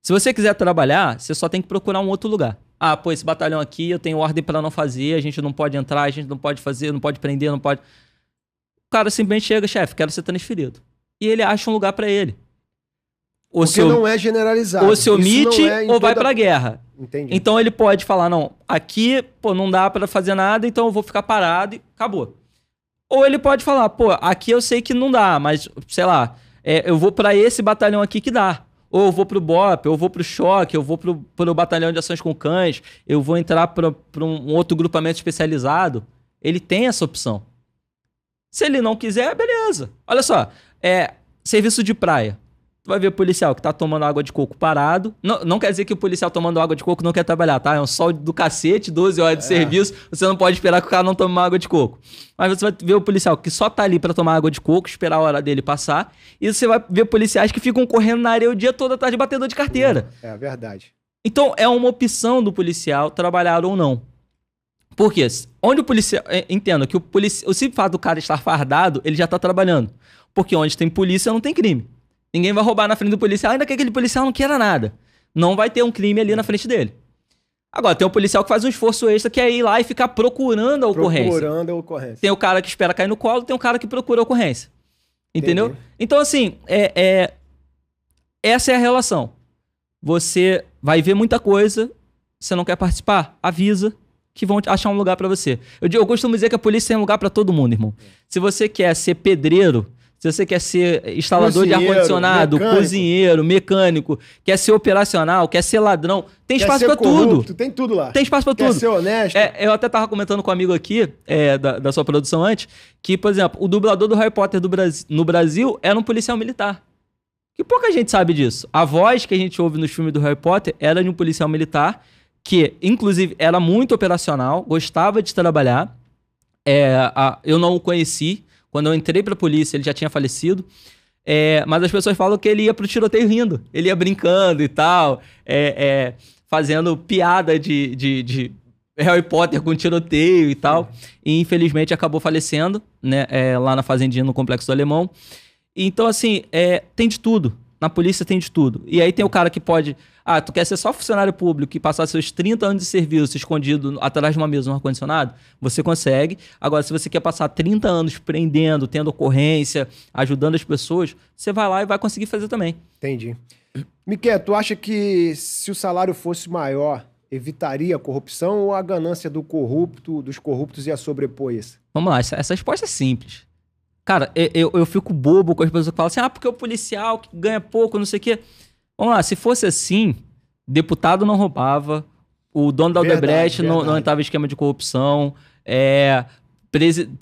Se você quiser trabalhar, você só tem que procurar um outro lugar. Ah, pô, esse batalhão aqui eu tenho ordem pra não fazer, a gente não pode entrar, a gente não pode fazer, não pode prender, não pode. O cara simplesmente chega, chefe, quero ser transferido. E ele acha um lugar pra ele. Ou Porque se, não é generalizado. ou se omite é ou vai toda- pra guerra. Entendi. Então ele pode falar, não, aqui, pô, não dá pra fazer nada, então eu vou ficar parado e acabou. Ou ele pode falar, pô, aqui eu sei que não dá, mas, sei lá, é, eu vou pra esse batalhão aqui que dá. Ou eu vou pro BOP, eu vou pro choque, eu vou pro, pro batalhão de ações com cães, eu vou entrar pra um outro grupamento especializado. Ele tem essa opção. Se ele não quiser, beleza. Olha só, é serviço de praia. Tu vai ver policial que tá tomando água de coco parado. Não, não quer dizer que o policial tomando água de coco não quer trabalhar, tá? É um sol do cacete, 12 horas de serviço. Você não pode esperar que o cara não tome uma água de coco. Mas você vai ver o policial que só tá ali pra tomar água de coco, esperar a hora dele passar. E você vai ver policiais que ficam correndo na areia o dia todo atrás de batedor de carteira. É verdade. Então, é uma opção do policial trabalhar ou não. Por quê? Onde o policial. é, Entenda que o, polici... o simples fato do cara estar fardado, ele já tá trabalhando. Porque onde tem polícia não tem crime. Ninguém vai roubar na frente do policial, ainda que aquele policial não queira nada. Não vai ter um crime ali na frente dele. Agora, tem um policial que faz um esforço extra, que é ir lá e ficar procurando a ocorrência. Procurando a ocorrência. Tem o cara que espera cair no colo, tem o cara que procura a ocorrência. Entendeu? Entendi. Então, assim, é, é- essa é a relação. Você vai ver muita coisa, você não quer participar? Avisa que vão achar um lugar pra você. Eu, eu costumo dizer que a polícia tem um lugar pra todo mundo, irmão. Se você quer ser pedreiro, se você quer ser instalador de Cozinheiro, ar-condicionado, mecânico. cozinheiro, mecânico, quer ser operacional, quer ser ladrão, tem Quer espaço corrupto, tudo. Tem tudo lá. Tem espaço pra Quer tudo. ser honesto. É, eu até tava comentando com um amigo aqui, é, da, da sua produção antes, que, por exemplo, o dublador do Harry Potter do Brasi- no Brasil era um policial militar. Que pouca gente sabe disso. A voz que a gente ouve nos filmes do Harry Potter era de um policial militar, que, inclusive, era muito operacional, gostava de trabalhar. É, a- eu não o conheci. Quando eu entrei pra polícia, ele já tinha falecido. É, mas as pessoas falam que ele ia pro tiroteio rindo. Ele ia brincando e tal, é, é, fazendo piada de, de, de Harry Potter com tiroteio e tal. E infelizmente acabou falecendo, né? é, lá na fazendinha no Complexo do Alemão. Então, assim, é, tem de tudo. Na polícia tem de tudo. E aí tem o cara que pode. Ah, tu quer ser só funcionário público e passar seus 30 anos de serviço escondido atrás de uma mesa no ar-condicionado? Você consegue. Agora, se você quer passar 30 anos prendendo, tendo ocorrência, ajudando as pessoas, você vai lá e vai conseguir fazer também. Entendi. Miquel, tu acha que se o salário fosse maior, evitaria a corrupção ou a ganância do corrupto, dos corruptos ia sobrepor isso? Vamos lá, essa, essa resposta é simples. Cara, eu, eu fico bobo com as pessoas que falam assim, ah, porque o policial que ganha pouco, não sei o quê. Vamos lá, se fosse assim, deputado não roubava, o dono da Verdade, Odebrecht não, não verdade. entrava em esquema de corrupção, é,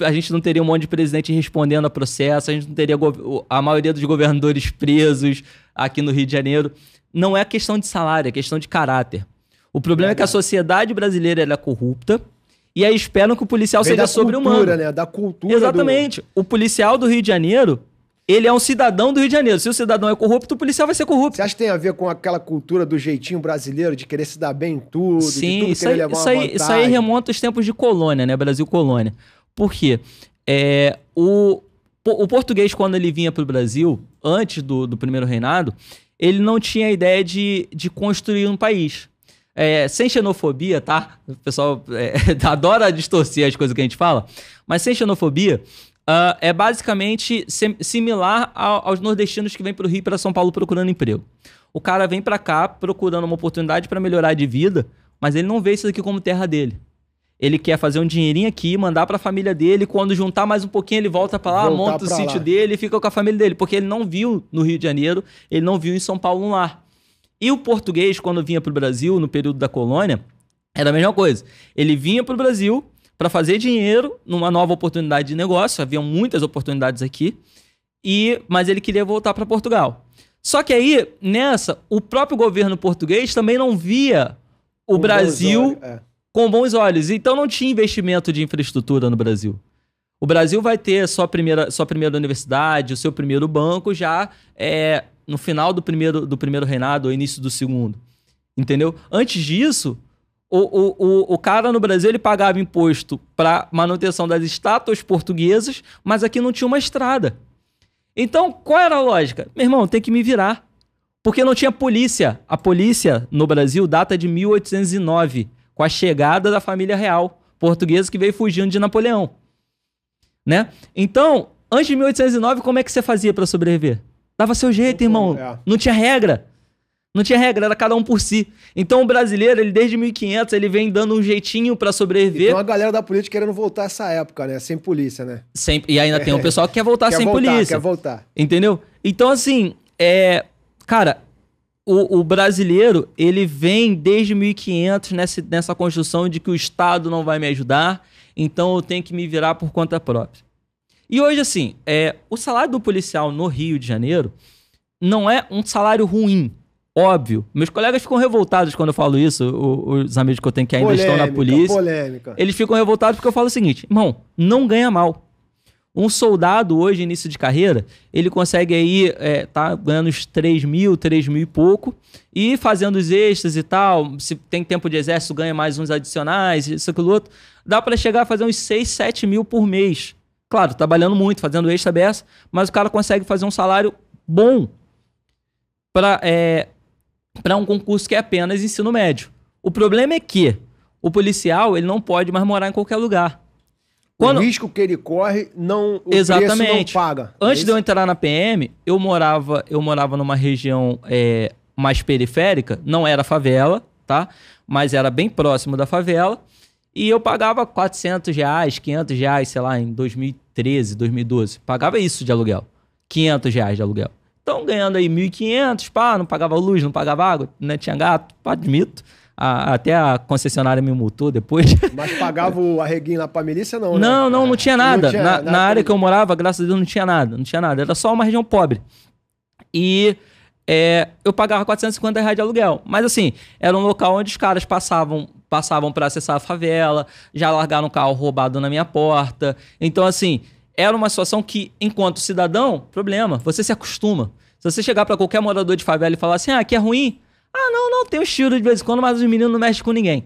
a gente não teria um monte de presidente respondendo a processo, a gente não teria a maioria dos governadores presos aqui no Rio de Janeiro. Não é questão de salário, é questão de caráter. O problema é, é que a sociedade brasileira é corrupta e aí esperam que o policial Vem seja sobre-humano. Né? Da cultura. Exatamente. Do... O policial do Rio de Janeiro, ele é um cidadão do Rio de Janeiro. Se o cidadão é corrupto, o policial vai ser corrupto. Você acha que tem a ver com aquela cultura do jeitinho brasileiro, de querer se dar bem em tudo, Sim, tudo isso, aí, isso, aí, isso aí remonta aos tempos de colônia, né? Brasil colônia. Por quê? É, o, o português, quando ele vinha para o Brasil, antes do, do primeiro reinado, ele não tinha a ideia de, de construir um país. É, sem xenofobia, tá? O pessoal é, adora distorcer as coisas que a gente fala, mas sem xenofobia, uh, é basicamente similar aos nordestinos que vêm para o Rio e para São Paulo procurando emprego. O cara vem para cá procurando uma oportunidade para melhorar de vida, mas ele não vê isso aqui como terra dele. Ele quer fazer um dinheirinho aqui, mandar para a família dele, quando juntar mais um pouquinho ele volta para lá, Voltar monta o sítio lá. dele e fica com a família dele, porque ele não viu no Rio de Janeiro, ele não viu em São Paulo um lar. E o português, quando vinha para o Brasil, no período da colônia, era a mesma coisa. Ele vinha para o Brasil para fazer dinheiro numa nova oportunidade de negócio, havia muitas oportunidades aqui, e mas ele queria voltar para Portugal. Só que aí, nessa, o próprio governo português também não via o com Brasil bons é. com bons olhos. Então não tinha investimento de infraestrutura no Brasil. O Brasil vai ter sua primeira, sua primeira universidade, o seu primeiro banco já é, no final do primeiro, do primeiro reinado ou início do segundo. Entendeu? Antes disso, o, o, o, o cara no Brasil ele pagava imposto para manutenção das estátuas portuguesas, mas aqui não tinha uma estrada. Então, qual era a lógica? Meu irmão, tem que me virar. Porque não tinha polícia. A polícia no Brasil data de 1809, com a chegada da família real portuguesa que veio fugindo de Napoleão. Né? Então, antes de 1809, como é que você fazia para sobreviver? Dava seu jeito, irmão. É. Não tinha regra. Não tinha regra, era cada um por si. Então o brasileiro, ele desde 1500, ele vem dando um jeitinho para sobreviver. Então a galera da política querendo voltar essa época, né? Sem polícia, né? Sem, e ainda tem um pessoal que quer voltar quer sem voltar, polícia. Quer voltar. Entendeu? Então assim, é, cara, o, o, brasileiro, ele vem desde 1500 nessa, nessa construção de que o Estado não vai me ajudar, então eu tenho que me virar por conta própria. E hoje, assim, é, o salário do policial no Rio de Janeiro não é um salário ruim, óbvio. Meus colegas ficam revoltados quando eu falo isso, os amigos que eu tenho que ainda polêmica, estão na polícia. Polêmica. Eles ficam revoltados porque eu falo o seguinte, irmão, não ganha mal. Um soldado hoje, início de carreira, ele consegue aí, é, tá ganhando uns 3 mil, 3 mil e pouco, e fazendo os extras e tal, se tem tempo de exército, ganha mais uns adicionais, isso, aquilo outro, dá para chegar a fazer uns 6, 7 mil por mês. Claro, trabalhando muito, fazendo extra beça, mas o cara consegue fazer um salário bom para é, um concurso que é apenas ensino médio. O problema é que o policial ele não pode mais morar em qualquer lugar. Quando... O risco que ele corre não o Exatamente. não paga. Antes é de eu entrar na PM, eu morava eu morava numa região é, mais periférica, não era favela, tá? Mas era bem próximo da favela. E eu pagava 400 reais, 500 reais, sei lá, em 2013, 2012. Pagava isso de aluguel. 500 reais de aluguel. Então, ganhando aí 1.500, pá, não pagava luz, não pagava água, né? Tinha gato, pá, admito. A, até a concessionária me multou depois. Mas pagava o arreguinho lá pra milícia, não, né? Não, não, não tinha nada. Não tinha na, nada na área que eu morava, graças a Deus, não tinha nada. Não tinha nada. Era só uma região pobre. E é, eu pagava 450 reais de aluguel. Mas assim, era um local onde os caras passavam passavam para acessar a favela, já largaram o carro roubado na minha porta. Então, assim, era uma situação que, enquanto cidadão, problema, você se acostuma. Se você chegar para qualquer morador de favela e falar assim, ah, aqui é ruim. Ah, não, não, tem um estilo de vez em quando, mas os meninos não mexem com ninguém.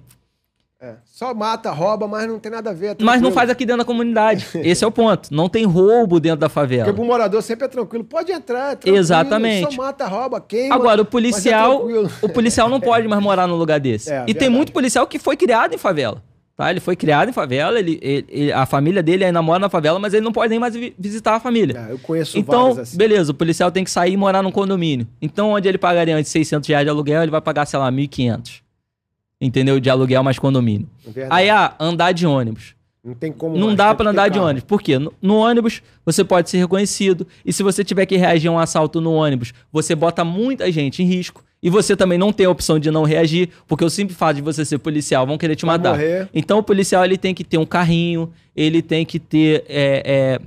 É, só mata, rouba, mas não tem nada a ver. É mas não faz aqui dentro da comunidade. Esse é o ponto. Não tem roubo dentro da favela. Porque o morador sempre é tranquilo. Pode entrar, é tranquilo. Exatamente. Só mata, rouba, queima. Agora, o é policial, o policial não pode mais morar num lugar desse. É, e verdade. tem muito policial que foi criado em favela. Tá? Ele foi criado em favela, ele, ele, a família dele ainda mora na favela, mas ele não pode nem mais visitar a família. É, eu conheço então, assim. beleza, o policial tem que sair e morar num condomínio. Então, onde ele pagaria antes 600 reais de aluguel, ele vai pagar, sei lá, 1.500 entendeu? De aluguel mais condomínio. Verdade. Aí, ah, andar de ônibus. Não tem como. Não dá para andar de ônibus. Por quê? No, no, ônibus você pode ser reconhecido. E se você tiver que reagir a um assalto no ônibus, você bota muita gente em risco. E você também não tem a opção de não reagir, porque o simples fato de você ser policial vão querer te Vai matar. morrer. Então o policial ele tem que ter um carrinho, ele tem que ter. é, é,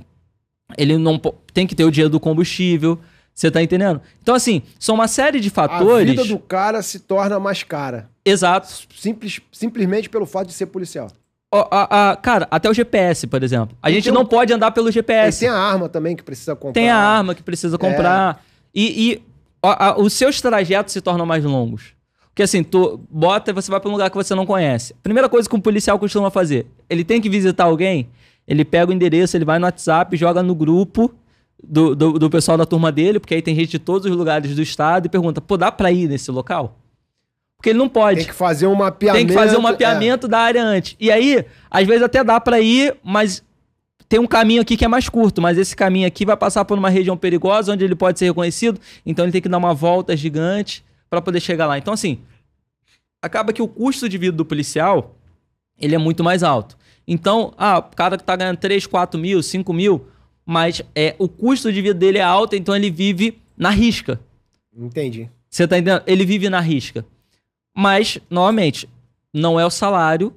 ele não tem que ter o dinheiro do combustível. Você tá entendendo? Então, assim, são uma série de A fatores. vida do cara se torna mais cara. Exato. Simples, simplesmente pelo fato de ser policial. Ó, a- a- cara, até o GPS, por exemplo. A E gente não um- pode andar pelo E GPS. tem a arma também que precisa comprar. Tem a arma que precisa comprar. E, e a- os seus trajetos se tornam mais longos. Porque assim, tu bota e você vai pra um lugar que você não conhece. Primeira coisa que um policial costuma fazer: ele tem que visitar alguém, ele pega o endereço, ele vai no WhatsApp, joga no grupo do, do, do pessoal da turma dele, porque aí tem gente de todos os lugares do estado e pergunta: pô, dá pra ir nesse local? Porque ele não pode. Tem que fazer um mapeamento. Tem que fazer um é. mapeamento da área antes. E aí, às vezes até dá pra ir, mas tem um caminho aqui que é mais curto, mas esse caminho aqui vai passar por uma região perigosa onde ele pode ser reconhecido, então ele tem que dar uma volta gigante pra poder chegar lá. Então assim, acaba que o custo de vida do policial, ele é muito mais alto. Então, ah, o cara que tá ganhando 3, 4 mil, 5 mil, mas é, o custo de vida dele é alto, então ele vive na risca. Entendi. Você tá entendendo? Ele vive na risca. Mas, novamente, não é o salário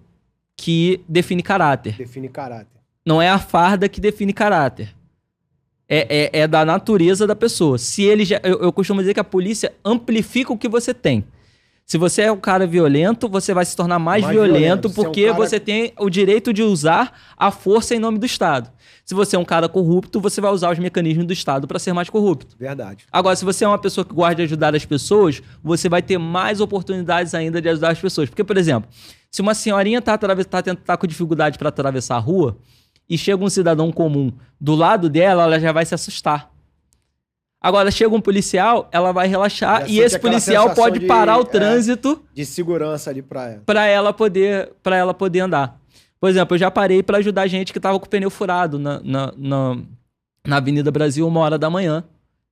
que define caráter. Define caráter. Não é a farda que define caráter. É, é, é da natureza da pessoa. Se ele já. Eu, eu costumo dizer que a polícia amplifica o que você tem. Se você é um cara violento, você vai se tornar mais, Mais violento, violento. Se é um porque cara- você tem o direito de usar a força em nome do Estado. Se você é um cara corrupto, você vai usar os mecanismos do Estado para ser mais corrupto. Verdade. Agora, se você é uma pessoa que gosta de ajudar as pessoas, você vai ter mais oportunidades ainda de ajudar as pessoas. Porque, por exemplo, se uma senhorinha está tá, tendo- tá com dificuldade para atravessar a rua e chega um cidadão comum do lado dela, ela já vai se assustar. Agora, chega um policial, ela vai relaxar e sente esse policial pode de- parar o é. trânsito De segurança ali pra ela. para ela poder para ela poder andar. Por exemplo, eu já parei para ajudar gente que tava com o pneu furado na, na, na, na Avenida Brasil uma hora da manhã.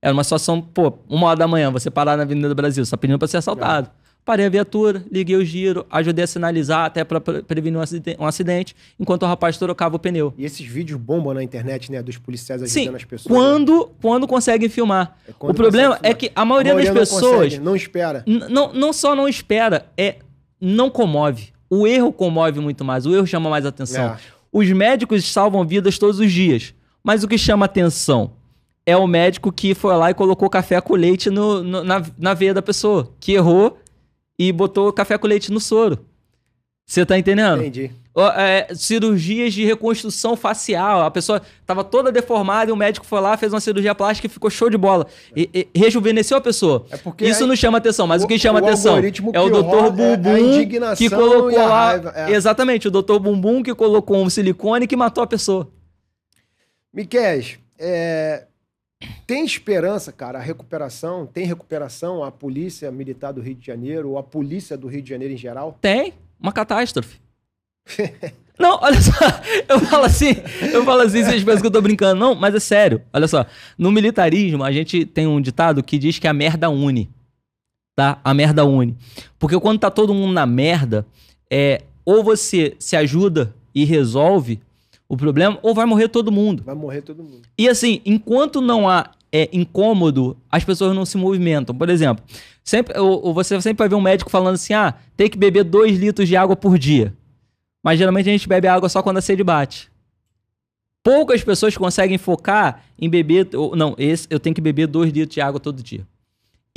Era uma situação, pô, uma hora da manhã, você parar na Avenida Brasil, você tá pedindo para ser assaltado. Parei a viatura, liguei o giro, ajudei a sinalizar até para prevenir um acidente, um acidente, enquanto o rapaz trocava o pneu. E esses vídeos bombam na internet, né? Dos policiais Sim, ajudando as pessoas. quando, quando conseguem filmar. É quando o problema é que a maioria, das não pessoas consegue, não espera. Não, não só não espera, é não comove. O erro comove muito mais, o erro chama mais atenção. É. Os médicos salvam vidas todos os dias, mas o que chama atenção é o médico que foi lá e colocou café com leite no- no- na, na veia da pessoa, que errou e botou café com leite no soro. Você tá entendendo? Entendi. É, cirurgias de reconstrução facial. A pessoa tava toda deformada e o médico foi lá, fez uma cirurgia plástica e ficou show de bola. E, e rejuvenesceu a pessoa. É porque Isso aí- não chama atenção, mas o, o- que chama o atenção é o roda é Bumbum indignação que colocou lá. raiva, é. Exatamente, o Dr. Bumbum que colocou um silicone que matou a pessoa. Miquel, é, tem esperança, cara, a recuperação? Tem recuperação a polícia militar do Rio de Janeiro ou a polícia do Rio de Janeiro em geral? Tem uma catástrofe. Não, olha só, eu falo assim, eu falo assim, vocês pensam que eu tô brincando, não, mas é sério. Olha só, no militarismo a gente tem um ditado que diz que a merda une, tá? A merda une. Porque quando tá todo mundo na merda, é ou você se ajuda e resolve o problema, ou vai morrer todo mundo. Vai morrer todo mundo. E assim, enquanto não há é, incômodo, as pessoas não se movimentam. Por exemplo, sempre, ou, ou você sempre vai ver um médico falando assim: ah, tem que beber 2 litros de água por dia. Mas geralmente a gente bebe água só quando a sede bate. Poucas pessoas conseguem focar em beber. ou- Não, esse, eu tenho que beber 2 litros de água todo dia.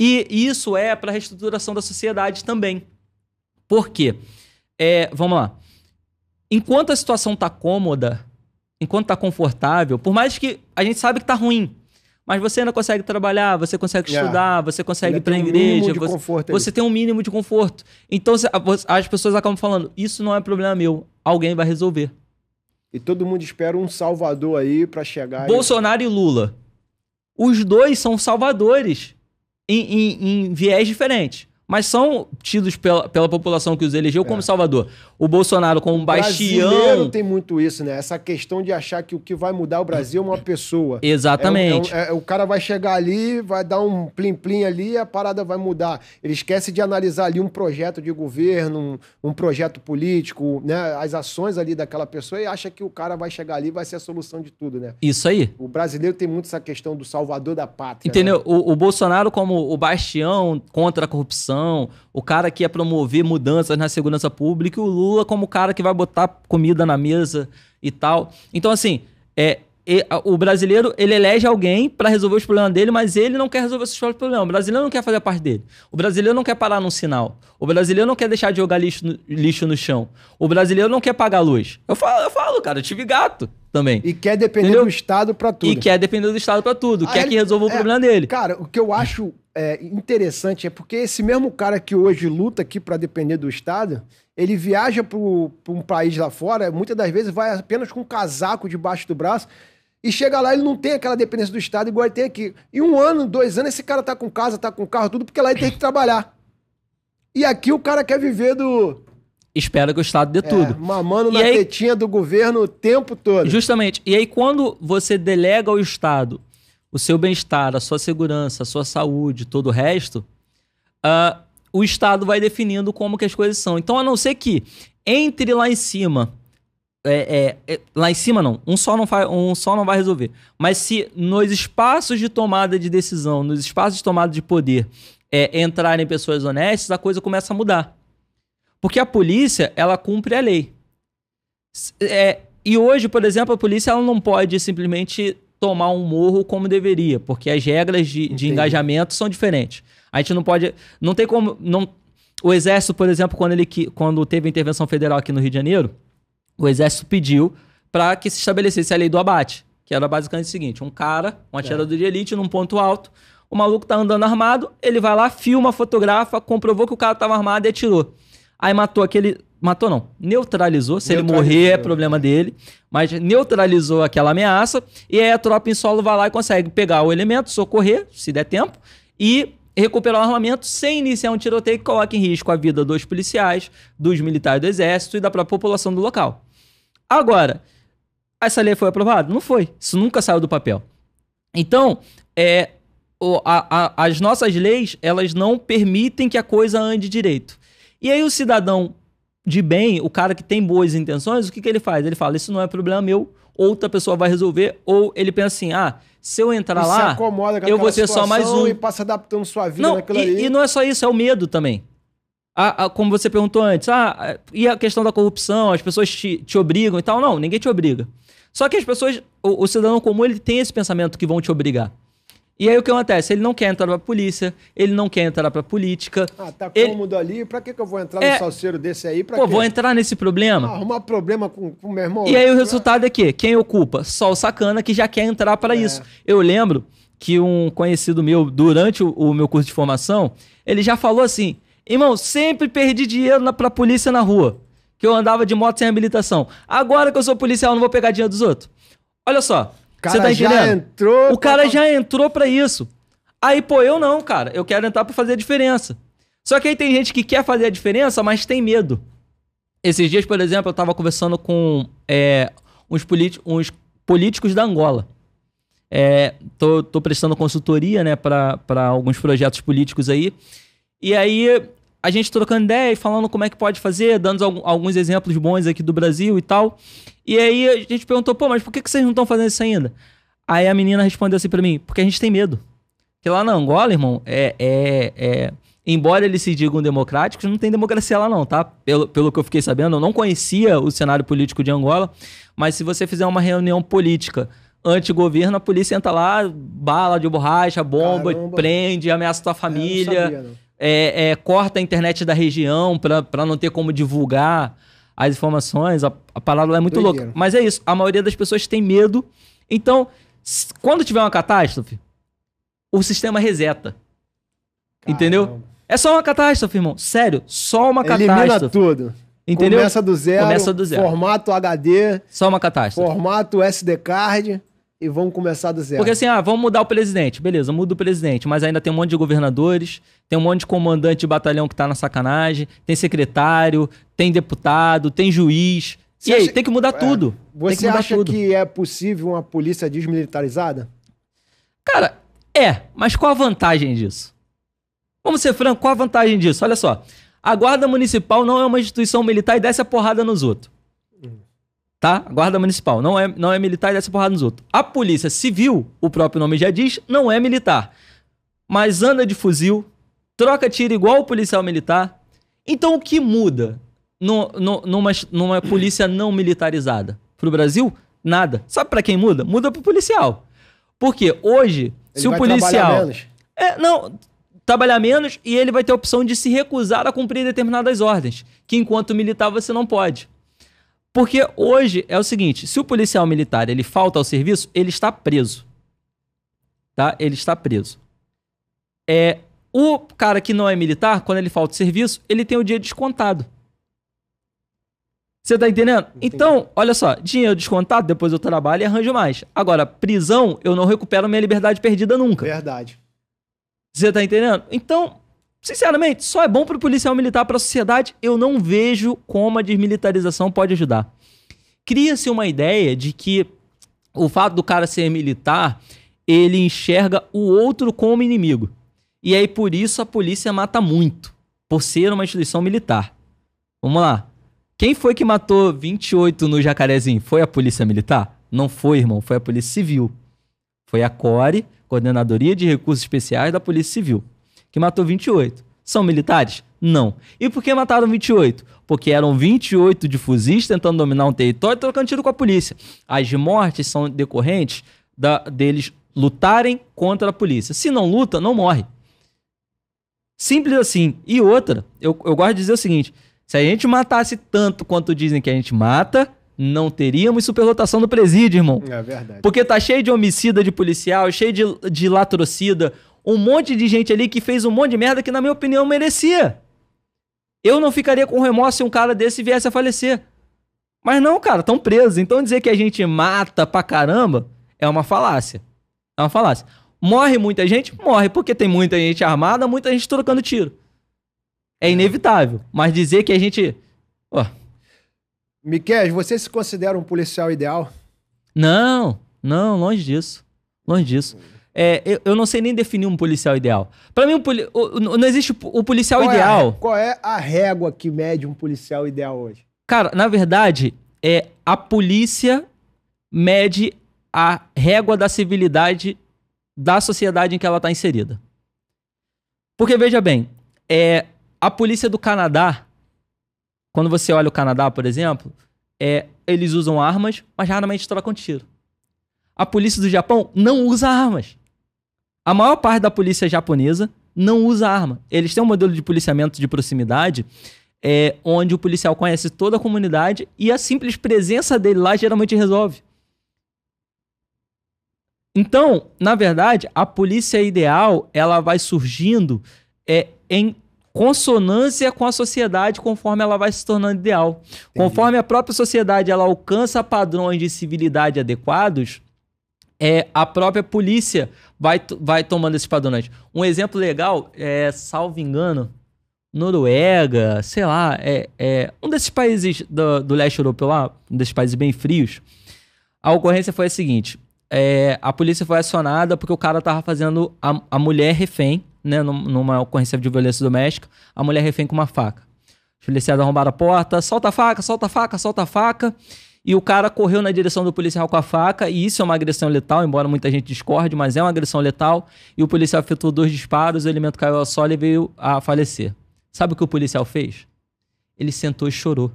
E isso é para a reestruturação da sociedade também. Por quê? É, vamos lá. Enquanto a situação tá cômoda, enquanto tá confortável, por mais que a gente sabe que tá ruim, mas você ainda consegue trabalhar, você consegue É. estudar, você consegue ir Ainda pra tem um mínimo igreja, você, você tem um mínimo de conforto. Então a- as pessoas acabam falando: Isso não é problema meu, alguém vai resolver. E todo mundo espera um salvador aí pra chegar. e- Bolsonaro e Lula. Os dois são salvadores em, em- em viés diferentes. mas são tidos pela, pela população que os elegeu como Salvador. O Bolsonaro como um O brasileiro bastião. tem muito isso, né? Essa questão de achar que o que vai mudar o Brasil é uma pessoa. Exatamente. É um- é um- é- o cara vai chegar ali, vai dar um plim-plim ali e a parada vai mudar. Ele esquece de analisar ali um projeto de governo, um, um projeto político, né? As ações ali daquela pessoa e acha que o cara vai chegar ali e vai ser a solução de tudo, né? Isso aí. O brasileiro tem muito essa questão do salvador da pátria. Entendeu? né? O, o Bolsonaro como o bastião contra a corrupção, o cara que ia promover mudanças na segurança pública, e o Lula como o cara que vai botar comida na mesa e tal. Então, assim, é, a- o brasileiro, ele elege alguém pra resolver os problemas dele, mas ele não quer resolver esses próprios problemas. O brasileiro não quer fazer parte dele. O brasileiro não quer parar num sinal. O brasileiro não quer deixar de jogar lixo no, lixo no chão. O brasileiro não quer pagar a luz. Eu falo, eu falo, cara, eu tive gato também. E quer depender Entendeu? do Estado pra tudo. E quer depender do Estado pra tudo. Ah, quer ele- que resolva o é, problema dele. Cara, o que eu acho é, interessante é porque esse mesmo cara que hoje luta aqui para depender do Estado, ele viaja para um país lá fora, muitas das vezes vai apenas com um casaco debaixo do braço. E chega lá, ele não tem aquela dependência do Estado igual ele tem aqui. E um ano, dois anos, esse cara tá com casa, tá com carro, tudo, porque lá ele tem que trabalhar. E aqui o cara quer viver do. Espera que o Estado dê é, tudo. mamando E na aí- tetinha do governo o tempo todo. Justamente. E aí, quando você delega ao Estado o seu bem-estar, a sua segurança, a sua saúde, todo o resto, ah, o Estado vai definindo como que as coisas são. Então, a não ser que entre lá em cima. é, é, é, lá em cima não, um só não, vai, um só não vai resolver. Mas se nos espaços de tomada de decisão, nos espaços de tomada de poder, é, entrarem pessoas honestas, a coisa começa a mudar. Porque a polícia, ela cumpre a lei. É, e hoje, por exemplo, a polícia ela não pode simplesmente tomar um morro como deveria, porque as regras de, de engajamento são diferentes. A gente não pode. Não tem como. Não, o Exército, por exemplo, quando, ele, que- quando teve a intervenção federal aqui no Rio de Janeiro, o Exército pediu para que se estabelecesse a lei do abate, que era basicamente o seguinte: um cara, um atirador de elite num ponto alto, o maluco tá andando armado, ele vai lá, filma, fotografa, comprovou que o cara tava armado e atirou. Aí matou aquele. Matou não, neutralizou. Se ele Neutralizou. morrer é problema dele, mas neutralizou aquela ameaça. E aí a tropa em solo vai lá e consegue pegar o elemento, socorrer, se der tempo, e recuperar o armamento sem iniciar um tiroteio que coloque em risco a vida dos policiais, dos militares do exército e da própria população do local. Agora, essa lei foi aprovada? Não foi. Isso nunca saiu do papel. Então, é, o- a- a- as nossas leis, elas não permitem que a coisa ande direito. E aí o cidadão de bem, o cara que tem boas intenções, o que, que ele faz? Ele fala, isso não é problema meu, outra pessoa vai resolver, ou ele pensa assim, ah, se eu entrar E se lá, eu vou ser só mais um. E passa adaptando sua vida Não, naquilo ali. e, e não é só isso, é o medo também. A- a- como você perguntou antes, ah, e a questão da corrupção, as pessoas te, te obrigam e tal. Não, ninguém te obriga. Só que as pessoas, o, o cidadão comum, ele tem esse pensamento que vão te obrigar. E aí o que acontece? Ele não quer entrar pra polícia, ele não quer entrar pra política. Ah, tá Ele- cômodo ali. Pra que, que eu vou entrar É. no salseiro desse aí? Pra Pô, quê? vou entrar nesse problema. Ah, arrumar problema com o meu irmão. E aí o resultado é que quem ocupa? Só o sacana que já quer entrar para É. isso. Eu lembro que um conhecido meu, durante o, o meu curso de formação, ele já falou assim: irmão, sempre perdi dinheiro na, pra polícia na rua. Que eu andava de moto sem habilitação. Agora que eu sou policial, eu não vou pegar dinheiro dos outros. Olha só. O cara Você tá já entendendo? entrou. O cara pra- já entrou pra isso. Aí, pô, eu não, cara. Eu quero entrar pra fazer a diferença. Só que aí tem gente que quer fazer a diferença, mas tem medo. Esses dias, por exemplo, eu tava conversando com é, uns, uns políticos da Angola. É, tô, tô prestando consultoria, né, pra pra alguns projetos políticos aí. E aí, a gente trocando ideia e falando como é que pode fazer, dando alguns exemplos bons aqui do Brasil e tal. E aí, a gente perguntou, pô, mas por que, que vocês não estão fazendo isso ainda? Aí a menina respondeu assim pra mim, porque a gente tem medo. Porque lá na Angola, irmão, é, é, é- embora eles se digam democráticos, não tem democracia lá não, tá? Pelo, pelo que eu fiquei sabendo, eu não conhecia o cenário político de Angola, mas se você fizer uma reunião política anti-governo, a polícia entra lá, bala de borracha, bomba, Caramba. prende, ameaça tua É, eu não família, sabia, não. é, é, corta a internet da região pra, pra não ter como divulgar as informações. A, a lá é muito Doideira. louca. Mas é isso, a maioria das pessoas tem medo. Então, quando tiver uma catástrofe, o sistema reseta. Entendeu? Caramba. É só uma catástrofe, irmão. Sério, só uma Elimina catástrofe. tudo. Entendeu? Começa do zero. Começa do zero. Formato HD, Só uma catástrofe. formato SD card e vamos começar do zero. Porque assim, ah, vamos mudar o presidente. Beleza, muda o presidente. Mas ainda tem um monte de governadores, tem um monte de comandante de batalhão que tá na sacanagem, tem secretário, tem deputado, tem juiz. Você e aí, acha- tem que mudar É, tudo. que Você mudar acha tudo. que é possível uma polícia desmilitarizada? Cara, é, mas qual a vantagem disso? Vamos ser franco, qual a vantagem disso? Olha só. A Guarda Municipal não é uma instituição militar e desce a porrada nos outros. Tá? A Guarda Municipal não é, não é militar e desce porrada nos outros. A Polícia Civil, o próprio nome já diz, não é militar. Mas anda de fuzil, troca tiro igual o policial militar. Então o que muda no- no- numa, numa polícia não militarizada? Pro Brasil? Nada. Sabe pra quem muda? Muda pro policial. Porque hoje, Ele se o policial. menos? É, não, trabalhar menos e ele vai ter a opção de se recusar a cumprir determinadas ordens, que enquanto militar você não pode. Porque hoje é o seguinte, se o policial militar ele falta ao serviço, ele está preso. Tá? Ele está preso. É, o cara que não é militar, quando ele falta serviço, ele tem o dia descontado. Você tá entendendo? Entendi. Então, olha só, dinheiro descontado, depois eu trabalho e arranjo mais. Agora, prisão, eu não recupero minha liberdade perdida nunca. Verdade. Você tá entendendo? Então, sinceramente, só é bom pro policial militar, pra sociedade. Eu não vejo como a desmilitarização pode ajudar. Cria-se uma ideia de que o fato do cara ser militar, ele enxerga o outro como inimigo. E aí, por isso, a polícia mata muito, por ser uma instituição militar. Vamos lá. Quem foi que matou 28 no Jacarezinho? Foi a polícia militar? Não foi, irmão. Foi a polícia civil. Foi a CORE, Coordenadoria de Recursos Especiais da Polícia Civil, que matou 28. São militares? Não. E por que mataram 28? Porque eram 28 de fuzis tentando dominar um território e trocando tiro com a polícia. As mortes são decorrentes da- deles lutarem contra a polícia. Se não luta, não morre. Simples assim. E outra, eu, eu gosto de dizer o seguinte: se a gente matasse tanto quanto dizem que a gente mata, não teríamos superlotação do presídio, irmão. É verdade. Porque tá cheio de homicida de policial, cheio de, de latrocida, um monte de gente ali que fez um monte de merda que, na minha opinião, merecia. Eu não ficaria com remorso se um cara desse viesse a falecer. Mas não, cara, estão presos. Então dizer que a gente mata pra caramba é uma falácia. É uma falácia. Morre muita gente? Morre, porque tem muita gente armada, muita gente trocando tiro. É inevitável. Mas dizer que a gente. Ó, Miquel, você se considera um policial ideal? Não, não, longe disso. Longe disso. É, eu, eu não sei nem definir um policial ideal. Pra mim, um poli- o- não existe o, policial Qual é a- ideal. qual é a régua que mede um policial ideal hoje? Cara, na verdade, é a polícia mede a régua da civilidade da sociedade em que ela está inserida. Porque veja bem, é a polícia do Canadá, quando você olha o Canadá, por exemplo, é, eles usam armas, mas raramente trocam tiro. A polícia do Japão não usa armas. A maior parte da polícia japonesa não usa arma. Eles têm um modelo de policiamento de proximidade é, onde o policial conhece toda a comunidade e a simples presença dele lá geralmente resolve. Então, na verdade, a polícia ideal ela vai surgindo é, em consonância com a sociedade conforme ela vai se tornando ideal. Conforme a própria sociedade ela alcança padrões de civilidade adequados, é, a própria polícia vai, vai tomando esses padrões. Um exemplo legal é, salvo engano, Noruega, sei lá, é, é um desses países do, do leste europeu lá, um desses países bem frios. A ocorrência foi a seguinte: é, a polícia foi acionada porque o cara tava fazendo a, a mulher refém, né, num- numa ocorrência de violência doméstica, a mulher refém com uma faca. Os policiais arrombaram a porta, solta a faca, solta a faca, solta a faca. E o cara correu na direção do policial com a faca, e isso é uma agressão letal, embora muita gente discorde, mas é uma agressão letal. E o policial efetuou dois disparos, o elemento caiu ao solo e veio a falecer. Sabe o que o policial fez? Ele sentou e chorou.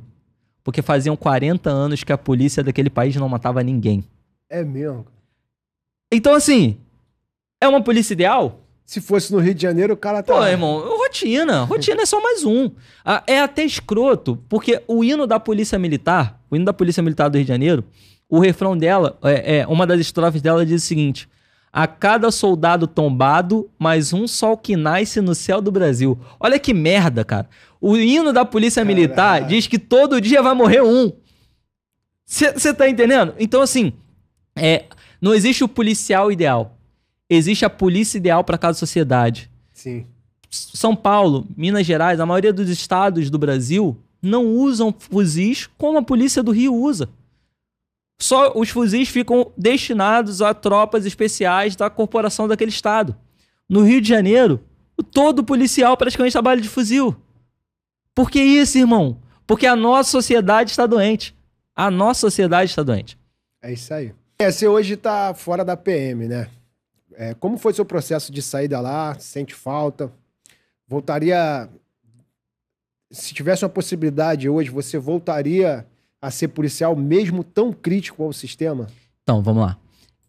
Porque faziam 40 anos que a polícia daquele país não matava ninguém. É mesmo. Então, assim, é uma polícia ideal? Se fosse no Rio de Janeiro, o cara tá. Pô, irmão, rotina. Rotina é só mais um. Ah, É até escroto, porque o hino da Polícia Militar, o hino da Polícia Militar do Rio de Janeiro, o refrão dela, é, é, uma das estrofes dela diz o seguinte: A cada soldado tombado, mais um sol que nasce no céu do Brasil. Olha que merda, cara. O hino da Polícia Militar diz que todo dia vai morrer um. Você tá entendendo? Então, assim, é, Não existe o policial ideal. Existe a polícia ideal para cada sociedade. Sim. São Paulo, Minas Gerais, a maioria dos estados do Brasil não usam fuzis como a polícia do Rio usa. Só os fuzis ficam destinados a tropas especiais da corporação daquele estado. No Rio de Janeiro, todo policial praticamente trabalha de fuzil. Por que isso, irmão? Porque a nossa sociedade está doente. A nossa sociedade está doente. É isso aí. É, você hoje está fora da PM, né? É, como foi seu processo de saída lá? Sente falta? Voltaria. Se tivesse uma possibilidade hoje, você voltaria a ser policial mesmo tão crítico ao sistema? Então, vamos lá.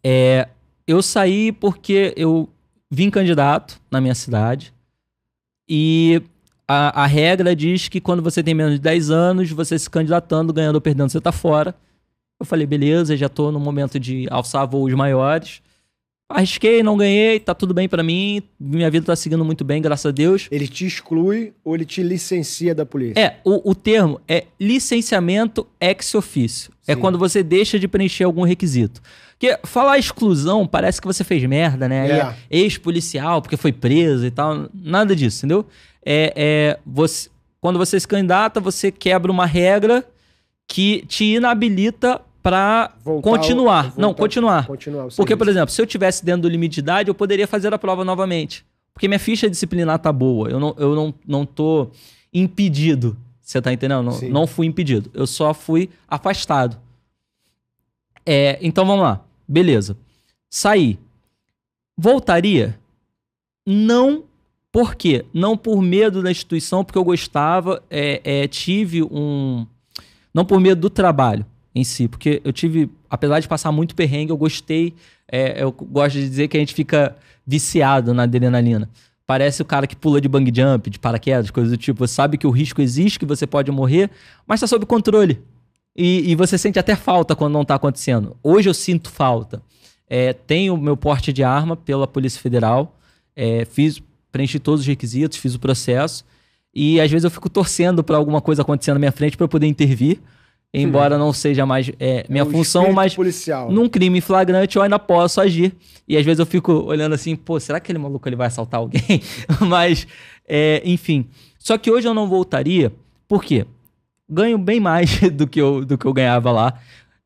É, eu saí porque eu vim candidato na minha cidade e a, a, regra diz que quando você tem menos de 10 anos, você se candidatando, ganhando ou perdendo, você está fora. Eu falei, beleza, já estou no momento de alçar voos maiores. Arrisquei, não ganhei, tá tudo bem para mim, minha vida tá seguindo muito bem, graças a Deus. Ele te exclui ou ele te licencia da polícia? É, o, o termo é licenciamento ex officio. É quando você deixa de preencher algum requisito. Porque falar exclusão parece que você fez merda, né? É ex-policial, porque foi preso e tal. Nada disso, entendeu? É, é você, quando você se candidata, você quebra uma regra que te inabilita para continuar. Voltar, não, continuar. continuar Porque, por exemplo, se eu tivesse dentro do limite de idade, eu poderia fazer a prova novamente. Porque minha ficha disciplinar tá boa. Eu não, eu não, não tô impedido. Você tá entendendo? Não, não fui impedido. Eu só fui afastado. É, então vamos lá. Beleza. Saí. Voltaria? Não. Por quê? Não por medo da instituição, porque eu gostava, é, é, tive um. Não por medo do trabalho em si, porque eu tive, apesar de passar muito perrengue, eu gostei. É, eu gosto de dizer que a gente fica viciado na adrenalina. Parece o cara que pula de bang jump, de paraquedas, coisas do tipo. Você sabe que o risco existe, que você pode morrer, mas está sob controle. E, e, você sente até falta quando não está acontecendo. Hoje eu sinto falta. É, tenho meu porte de arma pela Polícia Federal, é, fiz, preenchi todos os requisitos, fiz o processo. E às vezes eu fico torcendo para alguma coisa acontecer na minha frente para eu poder intervir embora não seja mais é, minha é um função, mas policial. num crime flagrante eu ainda posso agir. E às vezes eu fico olhando assim, pô, será que aquele maluco ele vai assaltar alguém? mas, é, enfim. Só que hoje eu não voltaria, por quê? Ganho bem mais do que eu, do que eu ganhava lá.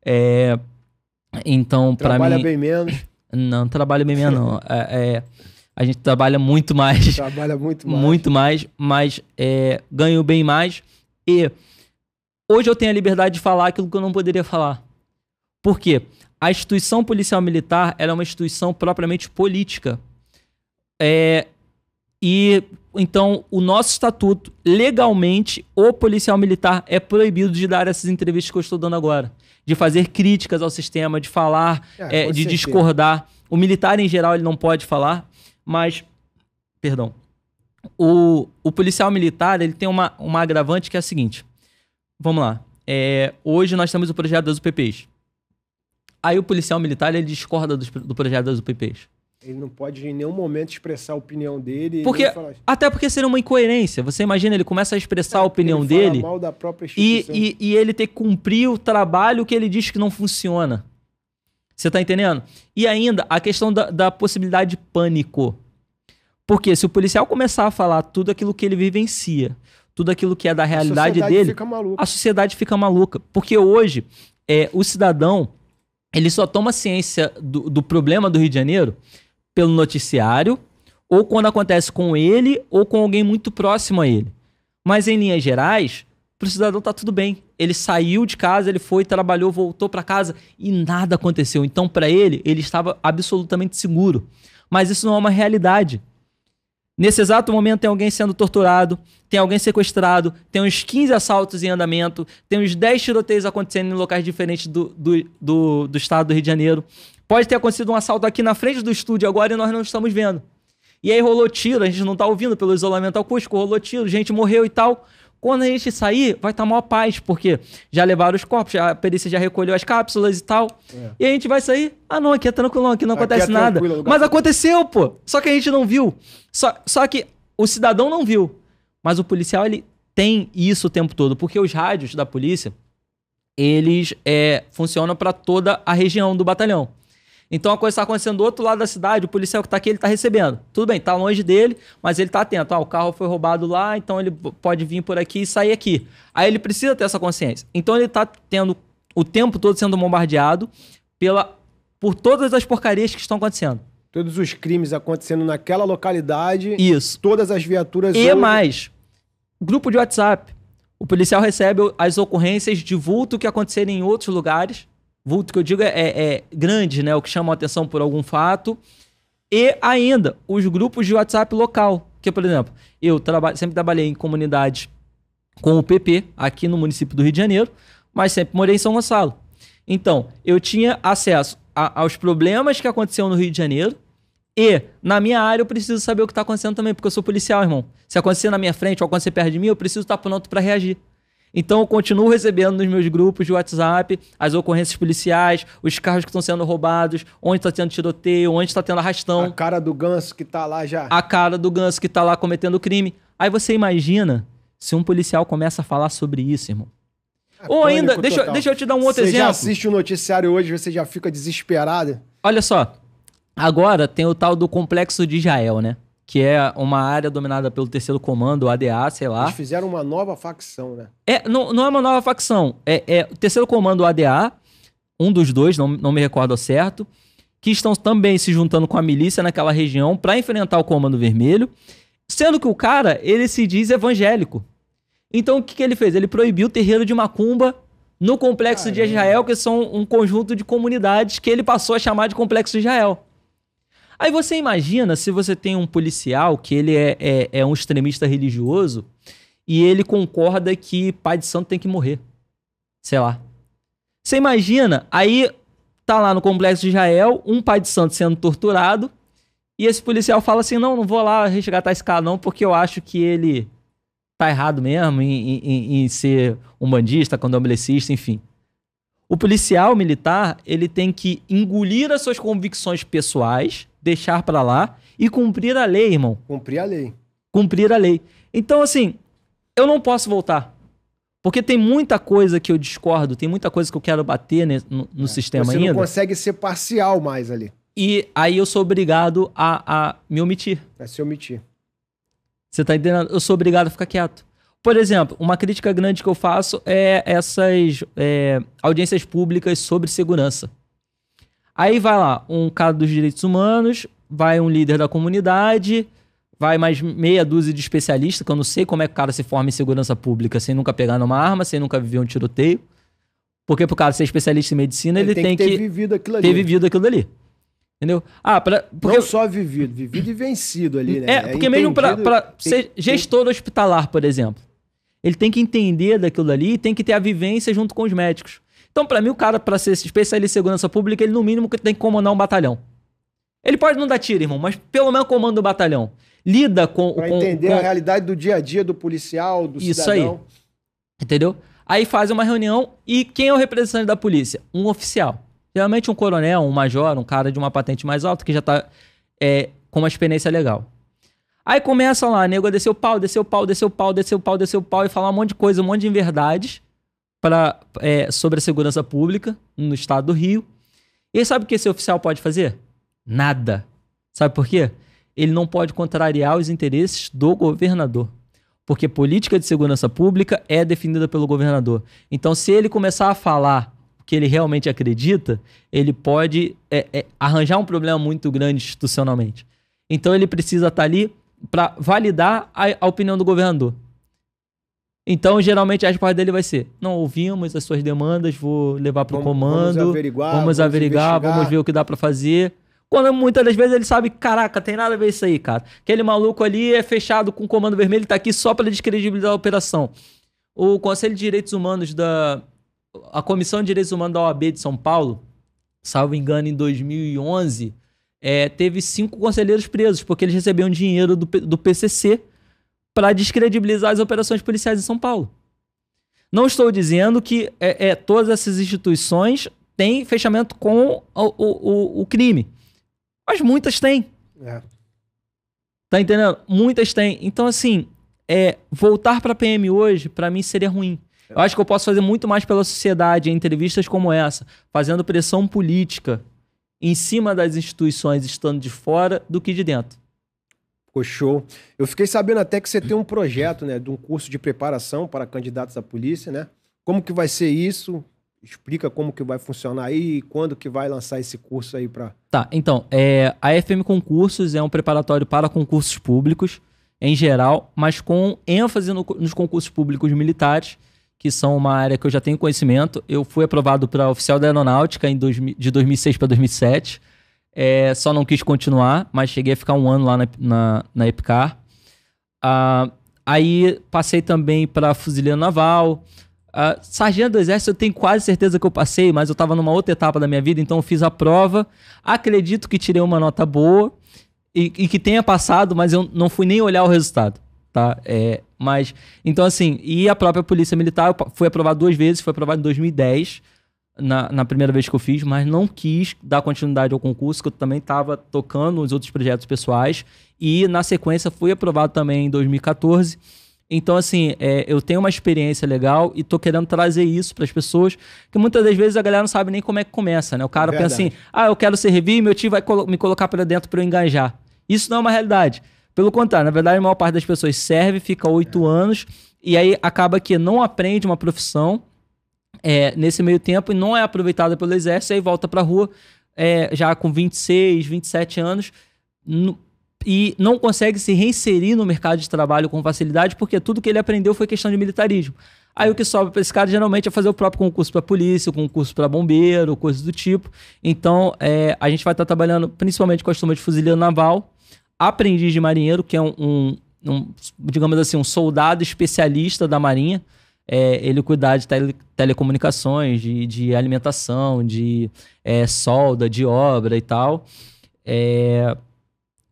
É, então, para mim... Trabalha bem menos? Não, trabalha bem menos não. É, é, a gente trabalha muito mais. Trabalha muito mais. Muito mais, mas é, ganho bem mais e Hoje eu tenho a liberdade de falar aquilo que eu não poderia falar. Por quê? A instituição policial militar é uma instituição propriamente política. É, e então o nosso estatuto, legalmente, o policial militar é proibido de dar essas entrevistas que eu estou dando agora. De fazer críticas ao sistema, de falar, é, é, de discordar. O militar, em geral, ele não pode falar, mas. Perdão. O, o policial militar ele tem uma, uma agravante que é a seguinte: Vamos lá. É, hoje nós temos o projeto das UPPs. Aí o policial militar ele discorda do, do projeto das UPPs. Ele não pode em nenhum momento expressar a opinião dele. Porque, falar... Até porque seria uma incoerência. Você imagina, ele começa a expressar é, a opinião dele e, e, e, ele ter que cumprir o trabalho que ele diz que não funciona. Você tá entendendo? E ainda a questão da, da possibilidade de pânico. Porque se o policial começar a falar tudo aquilo que ele vivencia, tudo aquilo que é da realidade a dele, a sociedade fica maluca. Porque hoje, é, o cidadão, ele só toma ciência do, do problema do Rio de Janeiro pelo noticiário, ou quando acontece com ele, ou com alguém muito próximo a ele. Mas em linhas gerais, pro cidadão tá tudo bem. Ele saiu de casa, ele foi, trabalhou, voltou para casa e nada aconteceu. Então, para ele, ele estava absolutamente seguro. Mas isso não é uma realidade. Nesse exato momento tem alguém sendo torturado, tem alguém sequestrado, tem uns 15 assaltos em andamento, tem uns 10 tiroteios acontecendo em locais diferentes do, do, do, do estado do Rio de Janeiro. Pode ter acontecido um assalto aqui na frente do estúdio agora e nós não estamos vendo. E aí rolou tiro, a gente não tá ouvindo pelo isolamento acústico, rolou tiro, gente morreu e tal. Quando a gente sair, vai estar tá maior paz, porque já levaram os corpos, a perícia já recolheu as cápsulas e tal. É. E a gente vai sair. Ah, não, aqui é tranquilo, aqui não aqui é acontece é nada. Mas aconteceu, pô. Só que a gente não viu. Só, só que o cidadão não viu. Mas o policial, ele tem isso o tempo todo, porque os rádios da polícia, eles é, funcionam para toda a região do batalhão. Então a coisa está acontecendo do outro lado da cidade, o policial que está aqui, ele está recebendo. Tudo bem, está longe dele, mas ele está atento. Ah, o carro foi roubado lá, então ele pode vir por aqui e sair aqui. Aí ele precisa ter essa consciência. Então ele está tendo o tempo todo sendo bombardeado pela, por todas as porcarias que estão acontecendo. Todos os crimes acontecendo naquela localidade. Isso. Todas as viaturas. E hoje... mais, grupo de WhatsApp. O policial recebe as ocorrências de vulto que aconteceram em outros lugares vulto que eu digo é, é, é grande, né? O que chama a atenção por algum fato. E ainda, os grupos de WhatsApp local. Que, por exemplo, eu traba sempre trabalhei em comunidades com o PP, aqui no município do Rio de Janeiro, mas sempre morei em São Gonçalo. Então, eu tinha acesso a, aos problemas que aconteciam no Rio de Janeiro, e na minha área eu preciso saber o que está acontecendo também, porque eu sou policial, irmão. Se acontecer na minha frente ou acontecer perto de mim, eu preciso estar pronto para reagir. Então eu continuo recebendo nos meus grupos de WhatsApp as ocorrências policiais, os carros que estão sendo roubados, onde está tendo tiroteio, onde está tendo arrastão. A cara do ganso que está lá já. A cara do ganso que está lá cometendo crime. Aí você imagina se um policial começa a falar sobre isso, irmão. É Ou ainda, deixa, deixa eu te dar um outro você exemplo. Você já assiste o noticiário hoje, você já fica desesperado. Olha só, agora tem o tal do complexo de Israel, né? Que é uma área dominada pelo terceiro comando, ADA, sei lá. Eles fizeram uma nova facção, né? É, não, não é uma nova facção. É, é o terceiro comando, ADA, um dos dois, não, não me recordo ao certo, que estão também se juntando com a milícia naquela região para enfrentar o Comando Vermelho, sendo que o cara, ele se diz evangélico. Então, o que, que ele fez? Ele proibiu o terreiro de Macumba no Complexo Caramba. de Israel, que são um conjunto de comunidades que ele passou a chamar de Complexo de Israel. Aí você imagina se você tem um policial que ele é, é, é um extremista religioso e ele concorda que pai de santo tem que morrer. Sei lá. Você imagina, aí tá lá no complexo de Israel, um pai de santo sendo torturado, e esse policial fala assim: não, não vou lá resgatar esse cara, não, porque eu acho que ele tá errado mesmo em, em, em ser um bandista, candomblessista, enfim. O policial militar, ele tem que engolir as suas convicções pessoais deixar para lá e cumprir a lei, irmão. Cumprir a lei. Cumprir a lei. Então, assim, eu não posso voltar. Porque tem muita coisa que eu discordo, tem muita coisa que eu quero bater no, no é, sistema você ainda. Você não consegue ser parcial mais ali. E aí eu sou obrigado a, a me omitir. A se omitir. Você tá entendendo? Eu sou obrigado a ficar quieto. Por exemplo, uma crítica grande que eu faço é essas é, audiências públicas sobre segurança. Aí vai lá um cara dos direitos humanos, vai um líder da comunidade, vai mais meia dúzia de especialistas, que eu não sei como é que o cara se forma em segurança pública sem nunca pegar numa arma, sem nunca viver um tiroteio. Porque pro cara ser especialista em medicina, ele, ele tem, tem, que ter vivido aquilo ali. Ter vivido aquilo ali. Entendeu? Ah, pra, porque... Não só vivido, vivido e vencido ali, né? É, porque é mesmo pra, pra ser gestor tem... hospitalar, por exemplo, ele tem que entender daquilo ali e tem que ter a vivência junto com os médicos. Então, para mim, o cara, para ser especialista em segurança pública, ele no mínimo tem que comandar um batalhão. Ele pode não dar tiro, irmão, mas pelo menos comanda o batalhão. Lida com... Pra com, entender com... a realidade do dia a dia do policial, do Isso cidadão. aí. Entendeu? Aí faz uma reunião e quem é o representante da polícia? Um oficial. Geralmente um coronel, um major, um cara de uma patente mais alta que já tá é, com uma experiência legal. Aí começa lá, nego, desceu o pau, desceu o pau, desceu o pau, desceu o pau, desceu o pau e falar um monte de coisa, um monte de inverdades pra, é, sobre a segurança pública no estado do Rio. E sabe o que esse oficial pode fazer? Nada. Sabe por quê? Ele não pode contrariar os interesses do governador. Porque política de segurança pública é definida pelo governador. Então, se ele começar a falar o que ele realmente acredita, ele pode é, é, arranjar um problema muito grande institucionalmente. Então, ele precisa estar ali para validar a, a opinião do governador. Então, geralmente, a resposta dele vai ser: não ouvimos as suas demandas, vou levar para o comando. Vamos averiguar, vamos, averiguar, vamos ver o que dá para fazer. Quando muitas das vezes ele sabe, caraca, tem nada a ver isso aí, cara. Aquele maluco ali é fechado com o comando vermelho, tá aqui só para descredibilizar a operação. O Conselho de Direitos Humanos da. A Comissão de Direitos Humanos da OAB de São Paulo, salvo engano, em 2011, é, teve cinco conselheiros presos, porque eles recebiam dinheiro do, do PCC para descredibilizar as operações policiais em São Paulo. Não estou dizendo que é, é todas essas instituições têm fechamento com o, o, o crime, mas muitas têm. É. Tá entendendo? Muitas têm. Então, assim, é, voltar para a PM hoje, para mim, seria ruim. Eu acho que eu posso fazer muito mais pela sociedade em entrevistas como essa, fazendo pressão política em cima das instituições estando de fora do que de dentro. Ficou show. Eu fiquei sabendo até que você tem um projeto, né, de um curso de preparação para candidatos à polícia, né? Como que vai ser isso? Explica como que vai funcionar aí e quando que vai lançar esse curso aí para. Tá, então, é, a FM Concursos é um preparatório para concursos públicos, em geral, mas com ênfase no, nos concursos públicos militares, que são uma área que eu já tenho conhecimento. Eu fui aprovado para oficial da aeronáutica em dois, de 2006 para 2007. É, só não quis continuar, mas cheguei a ficar um ano lá na, na, na EPCAR. Ah, aí passei também para fuzileiro naval. Ah, sargento do exército eu tenho quase certeza que eu passei, mas eu estava numa outra etapa da minha vida, então eu fiz a prova. Acredito que tirei uma nota boa e, e que tenha passado, mas eu não fui nem olhar o resultado, tá? É, mas, então assim, e a própria polícia militar, eu fui aprovado duas vezes, foi aprovado em 2010 na, na primeira vez que eu fiz, mas não quis dar continuidade ao concurso, que eu também estava tocando os outros projetos pessoais. E na sequência fui aprovado também em 2014. Então, assim, é, eu tenho uma experiência legal e tô querendo trazer isso para as pessoas, que muitas das vezes a galera não sabe nem como é que começa, né? O cara pensa assim, ah, eu quero ser review e meu tio vai colo me colocar para dentro para eu engajar. Isso não é uma realidade. Pelo contrário, na verdade, a maior parte das pessoas serve, fica oito é. anos, e aí acaba que não aprende uma profissão, é, nesse meio tempo e não é aproveitada pelo exército, aí volta para a rua é, já com 26, 27 anos no, e não consegue se reinserir no mercado de trabalho com facilidade porque tudo que ele aprendeu foi questão de militarismo. Aí o que sobra para esse cara geralmente é fazer o próprio concurso para polícia, concurso para bombeiro, coisas do tipo. Então é, a gente vai estar tá trabalhando principalmente com a turma de fuzileiro naval, aprendiz de marinheiro, que é um, um, um digamos assim, um soldado especialista da marinha é, ele cuidar de tele, telecomunicações, de, de alimentação, de é, solda, de obra e tal. É,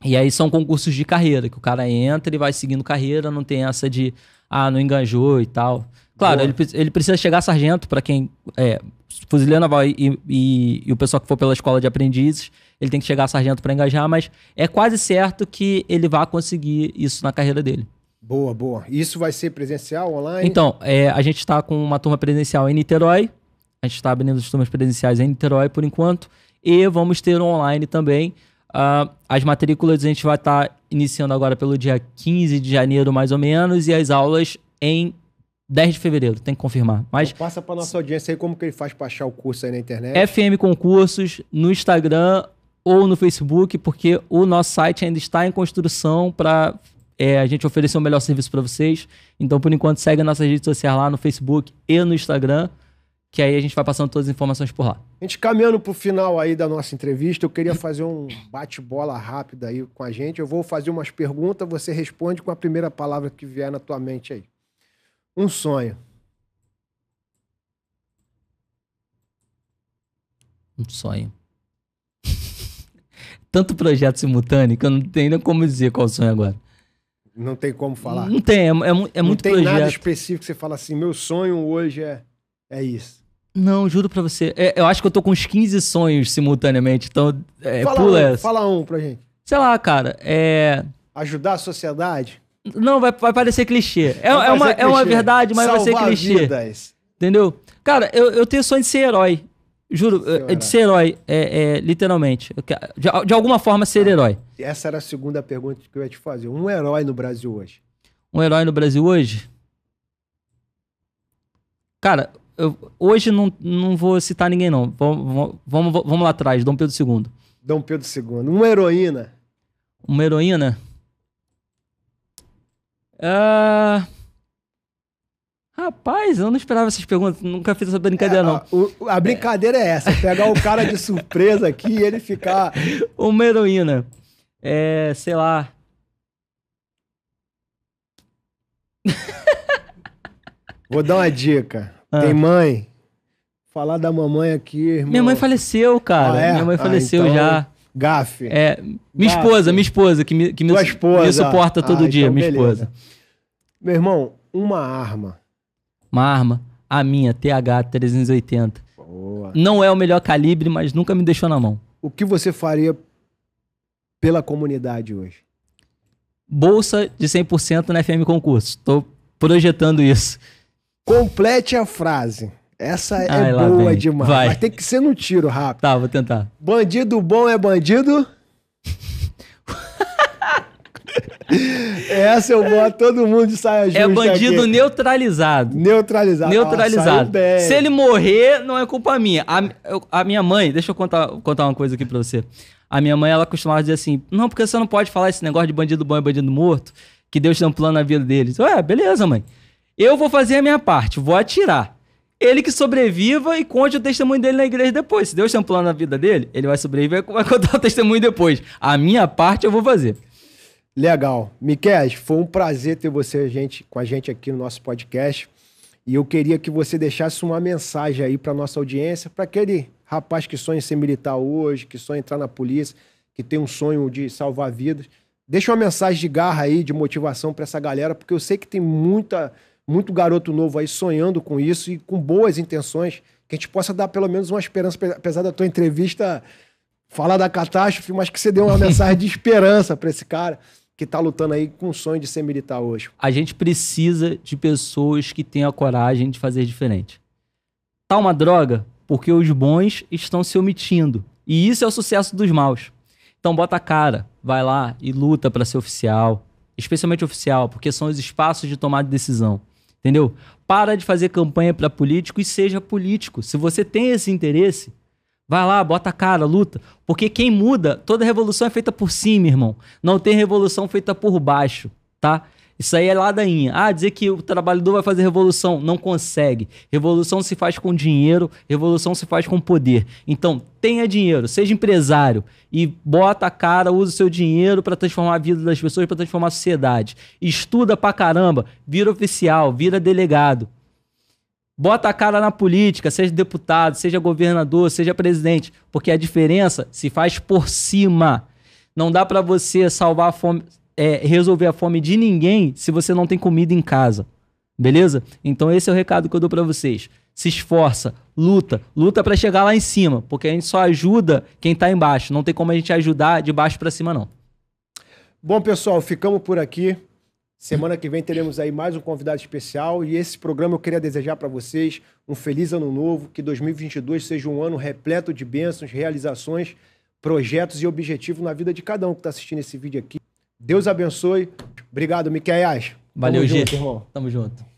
e aí são concursos de carreira, que o cara entra e vai seguindo carreira, não tem essa de, ah, não enganjou e tal. Claro, ele, ele precisa chegar sargento para quem. É, fuzileiro naval e, e, e, o pessoal que for pela escola de aprendizes, ele tem que chegar sargento para engajar, mas é quase certo que ele vai conseguir isso na carreira dele. Boa, boa. Isso vai ser presencial, online? Então, é, a gente está com uma turma presencial em Niterói. A gente está abrindo as turmas presenciais em Niterói por enquanto. E vamos ter online também. Uh, as matrículas a gente vai estar tá iniciando agora pelo dia 15 de janeiro, mais ou menos, e as aulas em 10 de fevereiro, tem que confirmar. Mas então passa para nossa audiência aí como que ele faz para achar o curso aí na internet. FM Concursos no Instagram ou no Facebook, porque o nosso site ainda está em construção para é, a gente oferecer o melhor serviço para vocês. Então, por enquanto, segue a nossa rede social lá no Facebook e no Instagram, que aí a gente vai passando todas as informações por lá. A gente caminhando para o final aí da nossa entrevista, eu queria fazer um bate-bola rápido aí com a gente. Eu vou fazer umas perguntas, você responde com a primeira palavra que vier na tua mente aí. Um sonho. Um sonho. Tanto projeto simultâneo que eu não tenho nem como dizer qual sonho agora. Não tem como falar. Não tem, é, é, é muito tem projeto. nada específico que você fala assim, meu sonho hoje é, é isso. Não, juro pra você. É, eu acho que eu tô com uns 15 sonhos simultaneamente, então é, fala pula um, essa. Fala um pra gente. Sei lá, cara, é... Ajudar a sociedade? Não, vai, vai parecer clichê. É, é, uma, clichê. é uma verdade, mas Salvar vai ser clichê. Vidas. Entendeu? Cara, eu, eu tenho sonho de ser herói. Juro, é, de ser herói, é, é, literalmente. De, de, alguma forma, ser ah, herói. Essa era a segunda pergunta que eu ia te fazer. Um herói no Brasil hoje. Um herói no Brasil hoje? Cara, eu, hoje não, não vou citar ninguém, não. Vamos, vamos, vamos lá atrás, Dom Pedro II. Dom Pedro II. Uma heroína. Uma heroína? Ah. Uh... Rapaz, eu não esperava essas perguntas, nunca fiz essa brincadeira, é, não. A, a brincadeira é. é essa: pegar o cara de surpresa aqui e ele ficar. Uma heroína. É, sei lá. Vou dar uma dica. Ah. Tem mãe? Falar da mamãe aqui, irmão. Minha mãe faleceu, cara. Ah, é? Minha mãe ah, faleceu então... já. Gafe. É, minha Gafe. esposa, minha esposa, que me, que me, esposa. me suporta todo ah, dia, então minha beleza. esposa. Meu irmão, uma arma uma arma, a minha, TH-380. Não é o melhor calibre, mas nunca me deixou na mão. O que você faria pela comunidade hoje? Bolsa de 100% na FM Concurso. Estou projetando isso. Complete a frase. Essa é Ai, boa vem. demais. Vai. Mas tem que ser no tiro rápido. Tá, vou tentar. Bandido bom é bandido? Essa eu boto todo mundo de saia justa É bandido aqui. neutralizado. neutralizado. Ah, Neutralizado. bem. Se ele morrer, não é culpa minha. A, eu- a minha mãe, deixa eu contar, contar uma coisa aqui pra você. A minha mãe, ela costumava dizer assim: não, porque você não pode falar esse negócio de bandido bom e bandido morto, que Deus tem um plano na vida deles. Ué, beleza, mãe. Eu vou fazer a minha parte, vou atirar. Ele que sobreviva e conte o testemunho dele na igreja depois. Se Deus tem um plano na vida dele, ele vai sobreviver e vai contar o testemunho depois. A minha parte eu vou fazer. Legal. Miquel, foi um prazer ter você gente, com a gente aqui no nosso podcast. E eu queria que você deixasse uma mensagem aí para nossa audiência, para aquele rapaz que sonha em ser militar hoje, que sonha entrar na polícia, que tem um sonho de salvar vidas. Deixa uma mensagem de garra aí, de motivação para essa galera, porque eu sei que tem muita, muito garoto novo aí sonhando com isso e com boas intenções, que a gente possa dar pelo menos uma esperança, apesar da tua entrevista falar da catástrofe, mas que você deu uma mensagem de esperança para esse cara que tá lutando aí com o sonho de ser militar hoje. A gente precisa de pessoas que tenham a coragem de fazer diferente. Tá uma droga porque os bons estão se omitindo. E isso é o sucesso dos maus. Então bota a cara, vai lá e luta para ser oficial, especialmente oficial, porque são os espaços de tomada de decisão. Entendeu? Para de fazer campanha para político e seja político. Se você tem esse interesse, Vai lá, bota a cara, luta. Porque quem muda, toda revolução é feita por cima, irmão. Não tem revolução feita por baixo, tá? Isso aí é ladainha. Ah, dizer que o trabalhador vai fazer revolução. Não consegue. Revolução se faz com dinheiro, revolução se faz com poder. Então, tenha dinheiro, seja empresário e bota a cara, usa o seu dinheiro para transformar a vida das pessoas, para transformar a sociedade. Estuda pra caramba, vira oficial, vira delegado. Bota a cara na política, seja deputado, seja governador, seja presidente, porque a diferença se faz por cima. Não dá pra você salvar a fome, é, resolver a fome de ninguém se você não tem comida em casa. Beleza? Então esse é o recado que eu dou pra vocês. Se esforça, luta, luta pra chegar lá em cima, porque a gente só ajuda quem tá embaixo. Não tem como a gente ajudar de baixo pra cima não. Bom, pessoal, ficamos por aqui. Semana que vem teremos aí mais um convidado especial e esse programa eu queria desejar para vocês um feliz ano novo, que 2022 seja um ano repleto de bênçãos, realizações, projetos e objetivos na vida de cada um que está assistindo esse vídeo aqui. Deus abençoe. Obrigado, Miquel. Valeu, Tamo junto, irmão. Tamo junto.